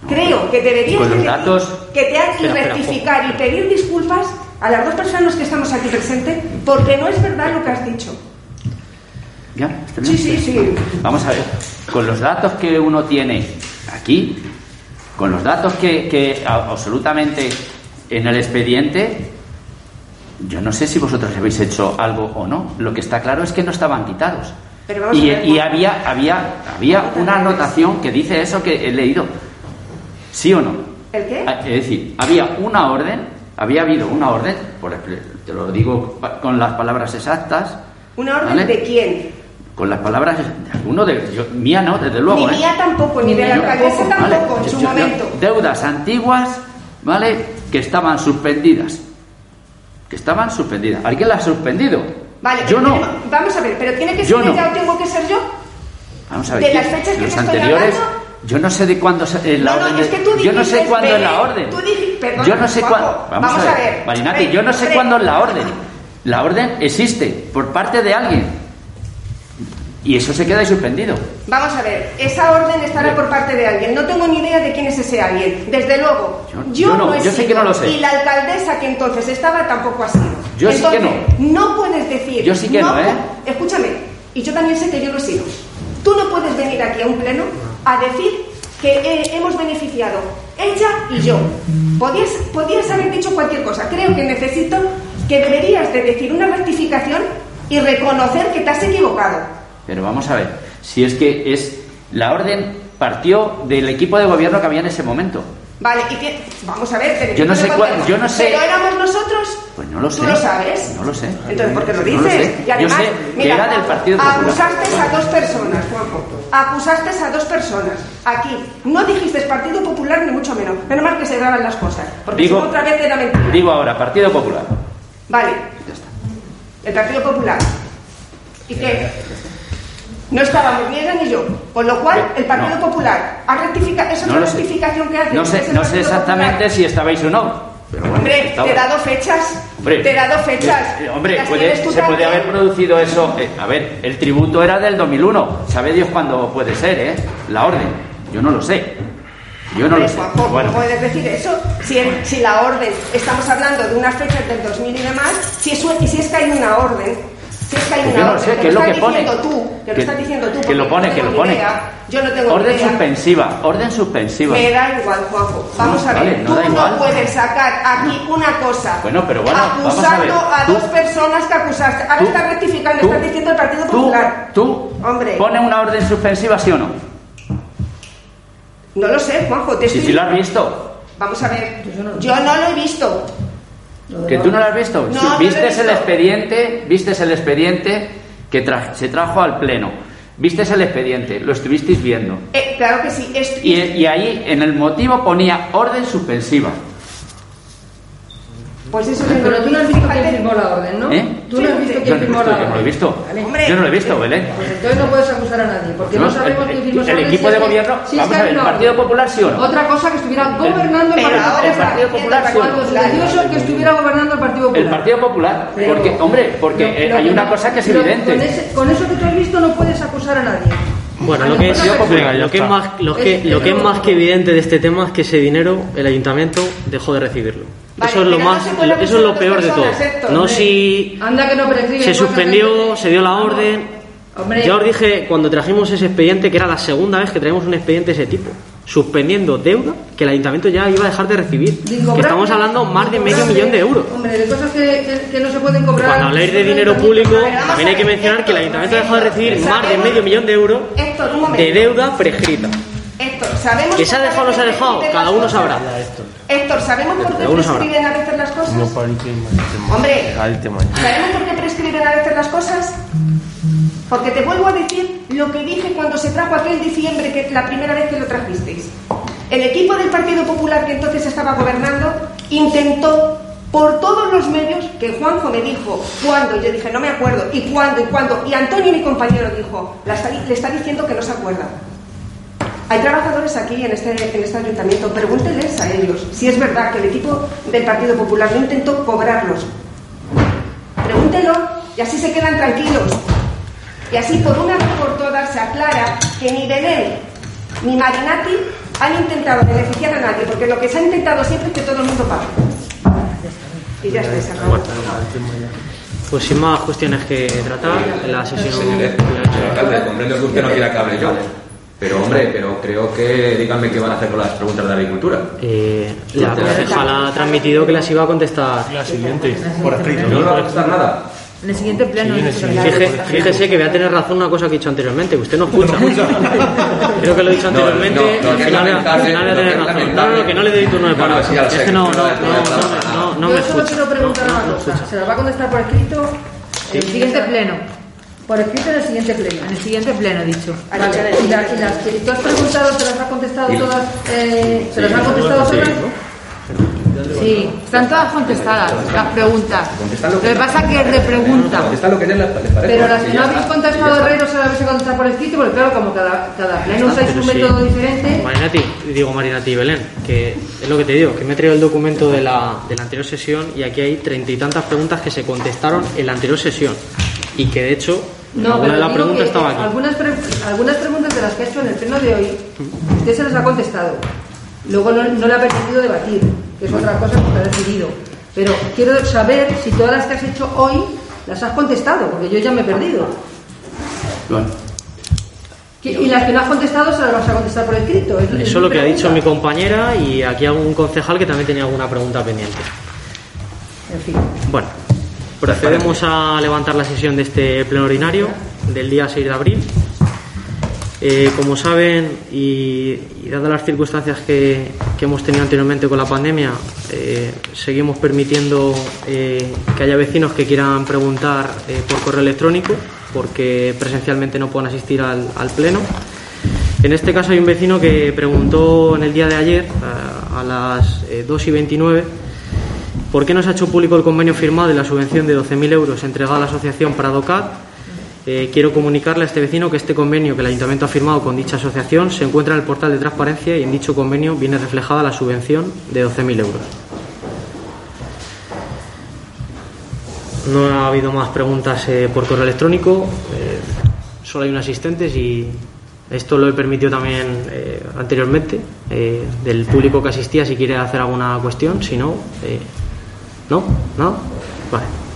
Creo que deberías de datos- que te has y Espera, espera, rectificar y pedir disculpas a las dos personas que estamos aquí presentes porque no es verdad lo que has dicho. ¿Ya? ¿Está Sí, sí, sí. Vamos a ver, con los datos que uno tiene aquí, con los datos que, que absolutamente en el expediente, yo no sé si vosotros habéis hecho algo o no. Lo que está claro es que no estaban quitados. Pero Y, había, había, había una anotación que dice eso que he leído. ¿Sí o no? ¿El qué? Ah, Es decir, había una orden, había habido una orden, por te lo digo con las palabras exactas, ¿Una orden ¿Vale? de quién? con las palabras de alguno de yo- mía no desde luego Ni ¿eh? mía tampoco, ni de la alcaldesa tampoco, en Yo- su yo- momento. deudas antiguas vale que estaban suspendidas que estaban suspendidas alguien las ha suspendido Vale, yo no. tenemos- vamos a ver, ¿pero tiene que Yo ser no. ella o tengo que ser yo? vamos a ver de las fechas que los anteriores hablando? yo no sé de cuándo en la No, no, orden es de- que tú yo no sé cuándo es la orden. tú dijiste- perdona, yo no sé cuándo vamos, vamos a a ver, Marinati, yo no sé cuándo es la orden. La orden existe por parte de alguien y eso se queda ahí suspendido Vamos a ver, esa orden estará por parte de alguien. No tengo ni idea de quién es ese alguien. Desde luego, Yo- yo, yo no, no he yo sé sido, que no lo sé. Y la alcaldesa que entonces estaba tampoco ha sido. Yo sí que Entonces, no. puedes decir. Yo sí que no, ¿eh? Escúchame, y yo también sé que yo lo he sido. Tú no puedes venir aquí a un pleno a decir que eh, hemos beneficiado ella y yo. Podías, podías haber dicho cualquier cosa. Creo que necesito que deberías de decir una rectificación y reconocer que te has equivocado. Pero vamos a ver, si es que es la orden partió del equipo de gobierno que había en ese momento. Vale, y que, vamos a ver, pero Yo no sé ¿cómo cuál- yo no sé- ¿Pero éramos nosotros? Pues no lo ¿Tú sé. lo sabes? No lo sé. Entonces, ¿por qué lo No dices? lo sé. Y además, Yo sé que era del Partido Popular. Acusaste a dos personas, Juanjo. Acusaste a dos personas. Aquí. No dijiste Partido Popular ni mucho menos. Menos mal que se graban las cosas. Porque Digo- si no, otra vez era mentira. Digo ahora, Partido Popular. Vale, Ya está. el Partido Popular. ¿Y qué? No estábamos ni ella ni yo. Con lo cual, el Partido No. Popular ha rectificado. Esa es No la lo sé. rectificación que hace. No sé, no exactamente Popular. si estabais o no. Pero bueno, Hombre, te he dado fechas. Hombre, te he dado fechas. eh, Hombre, puede- se puede haber producido eso. eh, a ver, el tributo era del 2001. Sabe Dios cuándo puede ser, ¿eh? La orden. Yo no lo sé. Yo no Hombre, lo sé. Juanjo, ¿cómo Bueno, puedes decir eso? Si, la orden, estamos hablando de unas fechas del 2000 y demás, si es, si es que hay una orden, si es que hay Pues una yo no orden, sé, que ¿qué es lo estás que pone? diciendo tú, que, Que- lo estás diciendo tú, que lo pone, no que tengo lo pone. idea, yo no tengo orden idea. suspensiva, orden suspensiva. Me da igual, Juanjo. Vamos a ver, vale, no tú no puedes sacar aquí una cosa Bueno, pero bueno, vamos a acusando ver. a, Tú- dos personas que acusaste. Ahora Tú- estás rectificando, estás diciendo el Partido Popular. tú, Hombre. pone una orden suspensiva, ¿sí o no? No lo sé, Juanjo, te Si estoy... sí lo has visto. Vamos a ver, yo no lo he visto. Que tú no lo has visto. No, Sí, vistes el expediente, vistes el expediente que tra- se trajo al pleno. Vistes el expediente, lo estuvisteis viendo. Eh, claro que sí. Y, y ahí en el motivo ponía orden suspensiva. Pues eso yo Pero no tú no has visto quién firmó la orden, ¿no? ¿Eh? Tú no has visto Yo quién no, firmó yo la no lo he orden. visto. Hombre, Yo no lo he visto, Belén. Pues entonces no puedes acusar a nadie, porque no, No, sabemos el- quién firmó el esa orden, equipo si es de que- gobierno, si es vamos que a ver, ¿el Partido orden. Popular sí o no? Otra cosa que estuviera gobernando el Partido el Popular sí o no? Cuando sucedió eso, que estuviera gobernando el Partido Popular. El Partido Popular. Porque, hombre, porque eh, hay una no- cosa que es evidente. Con, ese- con eso que tú has visto no puedes acusar a nadie. Bueno, lo que, es, lo, que es más, lo, que, lo que es más que evidente de este tema es que ese dinero el ayuntamiento dejó de recibirlo. Vale, eso es lo no más, eso es lo peor de todo. No si Anda que no se suspendió, se dio la orden. Hombre. Ya os dije cuando trajimos ese expediente que era la segunda vez que traemos un expediente de ese tipo, suspendiendo deuda que el ayuntamiento ya iba a dejar de recibir. Que estamos hablando más de medio millón de euros. Hombre, de cosas que, que- que no se pueden cobrar. Cuando habláis de dinero público, también hay que mencionar que el ayuntamiento ha dejado de recibir más de medio millón de euros de deuda prescrita. Héctor, ¿sabemos Que se ha dejado o no se ha dejado, cada uno sabrá. Héctor, ¿sabemos por qué prescriben a veces las cosas? Hombre, ¿sabemos por qué prescriben a veces las cosas? Porque te vuelvo a decir lo que dije cuando se trajo aquel diciembre, que la primera vez que lo trajisteis. El equipo del Partido Popular que entonces estaba gobernando intentó por todos los medios que Juanjo me dijo cuándo, yo dije no me acuerdo, y cuándo, y cuándo, y Antonio, mi compañero, dijo, "La está- le está diciendo que no se acuerda. Hay trabajadores aquí en este, en este ayuntamiento, pregúntenles a ellos si es verdad que el equipo del Partido Popular no intentó cobrarlos. Pregúntelo y así se quedan tranquilos. Y así por una vez por todas se aclara que ni Belén ni Marinati han intentado beneficiar a nadie, porque lo que se ha intentado siempre es que todo el mundo pague. Y ya está, se acabó. Pues sin más cuestiones que tratar, la sesión. Señor alcalde, comprendo que usted no quiera que hable yo. Pero, hombre, pero creo que díganme qué van a hacer con las preguntas de agricultura. Eh, la concejala ha transmitido que las iba a contestar. La siguiente, por escrito. ¿No va a contestar nada? En el siguiente pleno. Fíjese, fíjese que voy a tener razón una cosa que he dicho anteriormente, que usted no escucha. Creo que lo he dicho No, anteriormente, no, lo al que es final, al final voy a tener razón. No, no, que no le doy turno de No, no, palabra. sí, es que no, no, no no, no, no, no Yo solo escucha. quiero preguntar No, una no, cosa. escucha. Se las va a contestar por escrito. En el siguiente pleno. Por escrito en el siguiente pleno. En el siguiente pleno, he dicho. Vale, y, la- y las que tú has preguntado, ¿se las ha contestado todas? Eh, ¿Se las han contestado todas? Sí, están todas contestadas las preguntas. Lo que pasa que repregunta. Lo que parece. Pero las que no habéis contestado no se las vais a contestar por escrito, porque claro, como cada, cada pleno usáis un método diferente. Marinati, digo Marinati y Belén, que es lo que te digo, que me he traído el documento de la, de la anterior sesión y aquí hay treinta y tantas preguntas que se contestaron en la anterior sesión y que de hecho No, alguna pero estaba eh, aquí. Algunas, pre- algunas preguntas de las que ha hecho en el pleno de hoy, usted se las ha contestado. Luego no, no le ha permitido debatir, que es otra cosa que usted ha decidido. Pero quiero saber si todas las que has hecho hoy las has contestado, porque yo ya me he perdido. Bueno, Y las que no has contestado se las vas a contestar por escrito. Es- es Eso es lo que ha dicho mi pregunta. compañera y aquí algún concejal que también tenía alguna pregunta pendiente. En fin. Bueno, procedemos a levantar la sesión de este pleno ordinario del día 6 de abril. Eh, como saben, y, dadas las circunstancias que, hemos tenido anteriormente con la pandemia, eh, seguimos permitiendo eh, que haya vecinos que quieran preguntar por correo electrónico, porque presencialmente no pueden asistir al, pleno. En este caso hay un vecino que preguntó en el día de ayer, a, a las eh, 2 y 29, ¿Por qué no se ha hecho público el convenio firmado de la subvención de 12.000 euros entregada a la asociación Pradocat? Eh, quiero comunicarle a este vecino que este convenio que el ayuntamiento ha firmado con dicha asociación se encuentra en el portal de transparencia y en dicho convenio viene reflejada la subvención de 12.000 euros. No ha habido más preguntas eh, por correo electrónico, eh, solo hay un asistente y esto lo he permitido también eh, anteriormente del público que asistía si quiere hacer alguna cuestión, si no, ¿no? ¿No? Vale.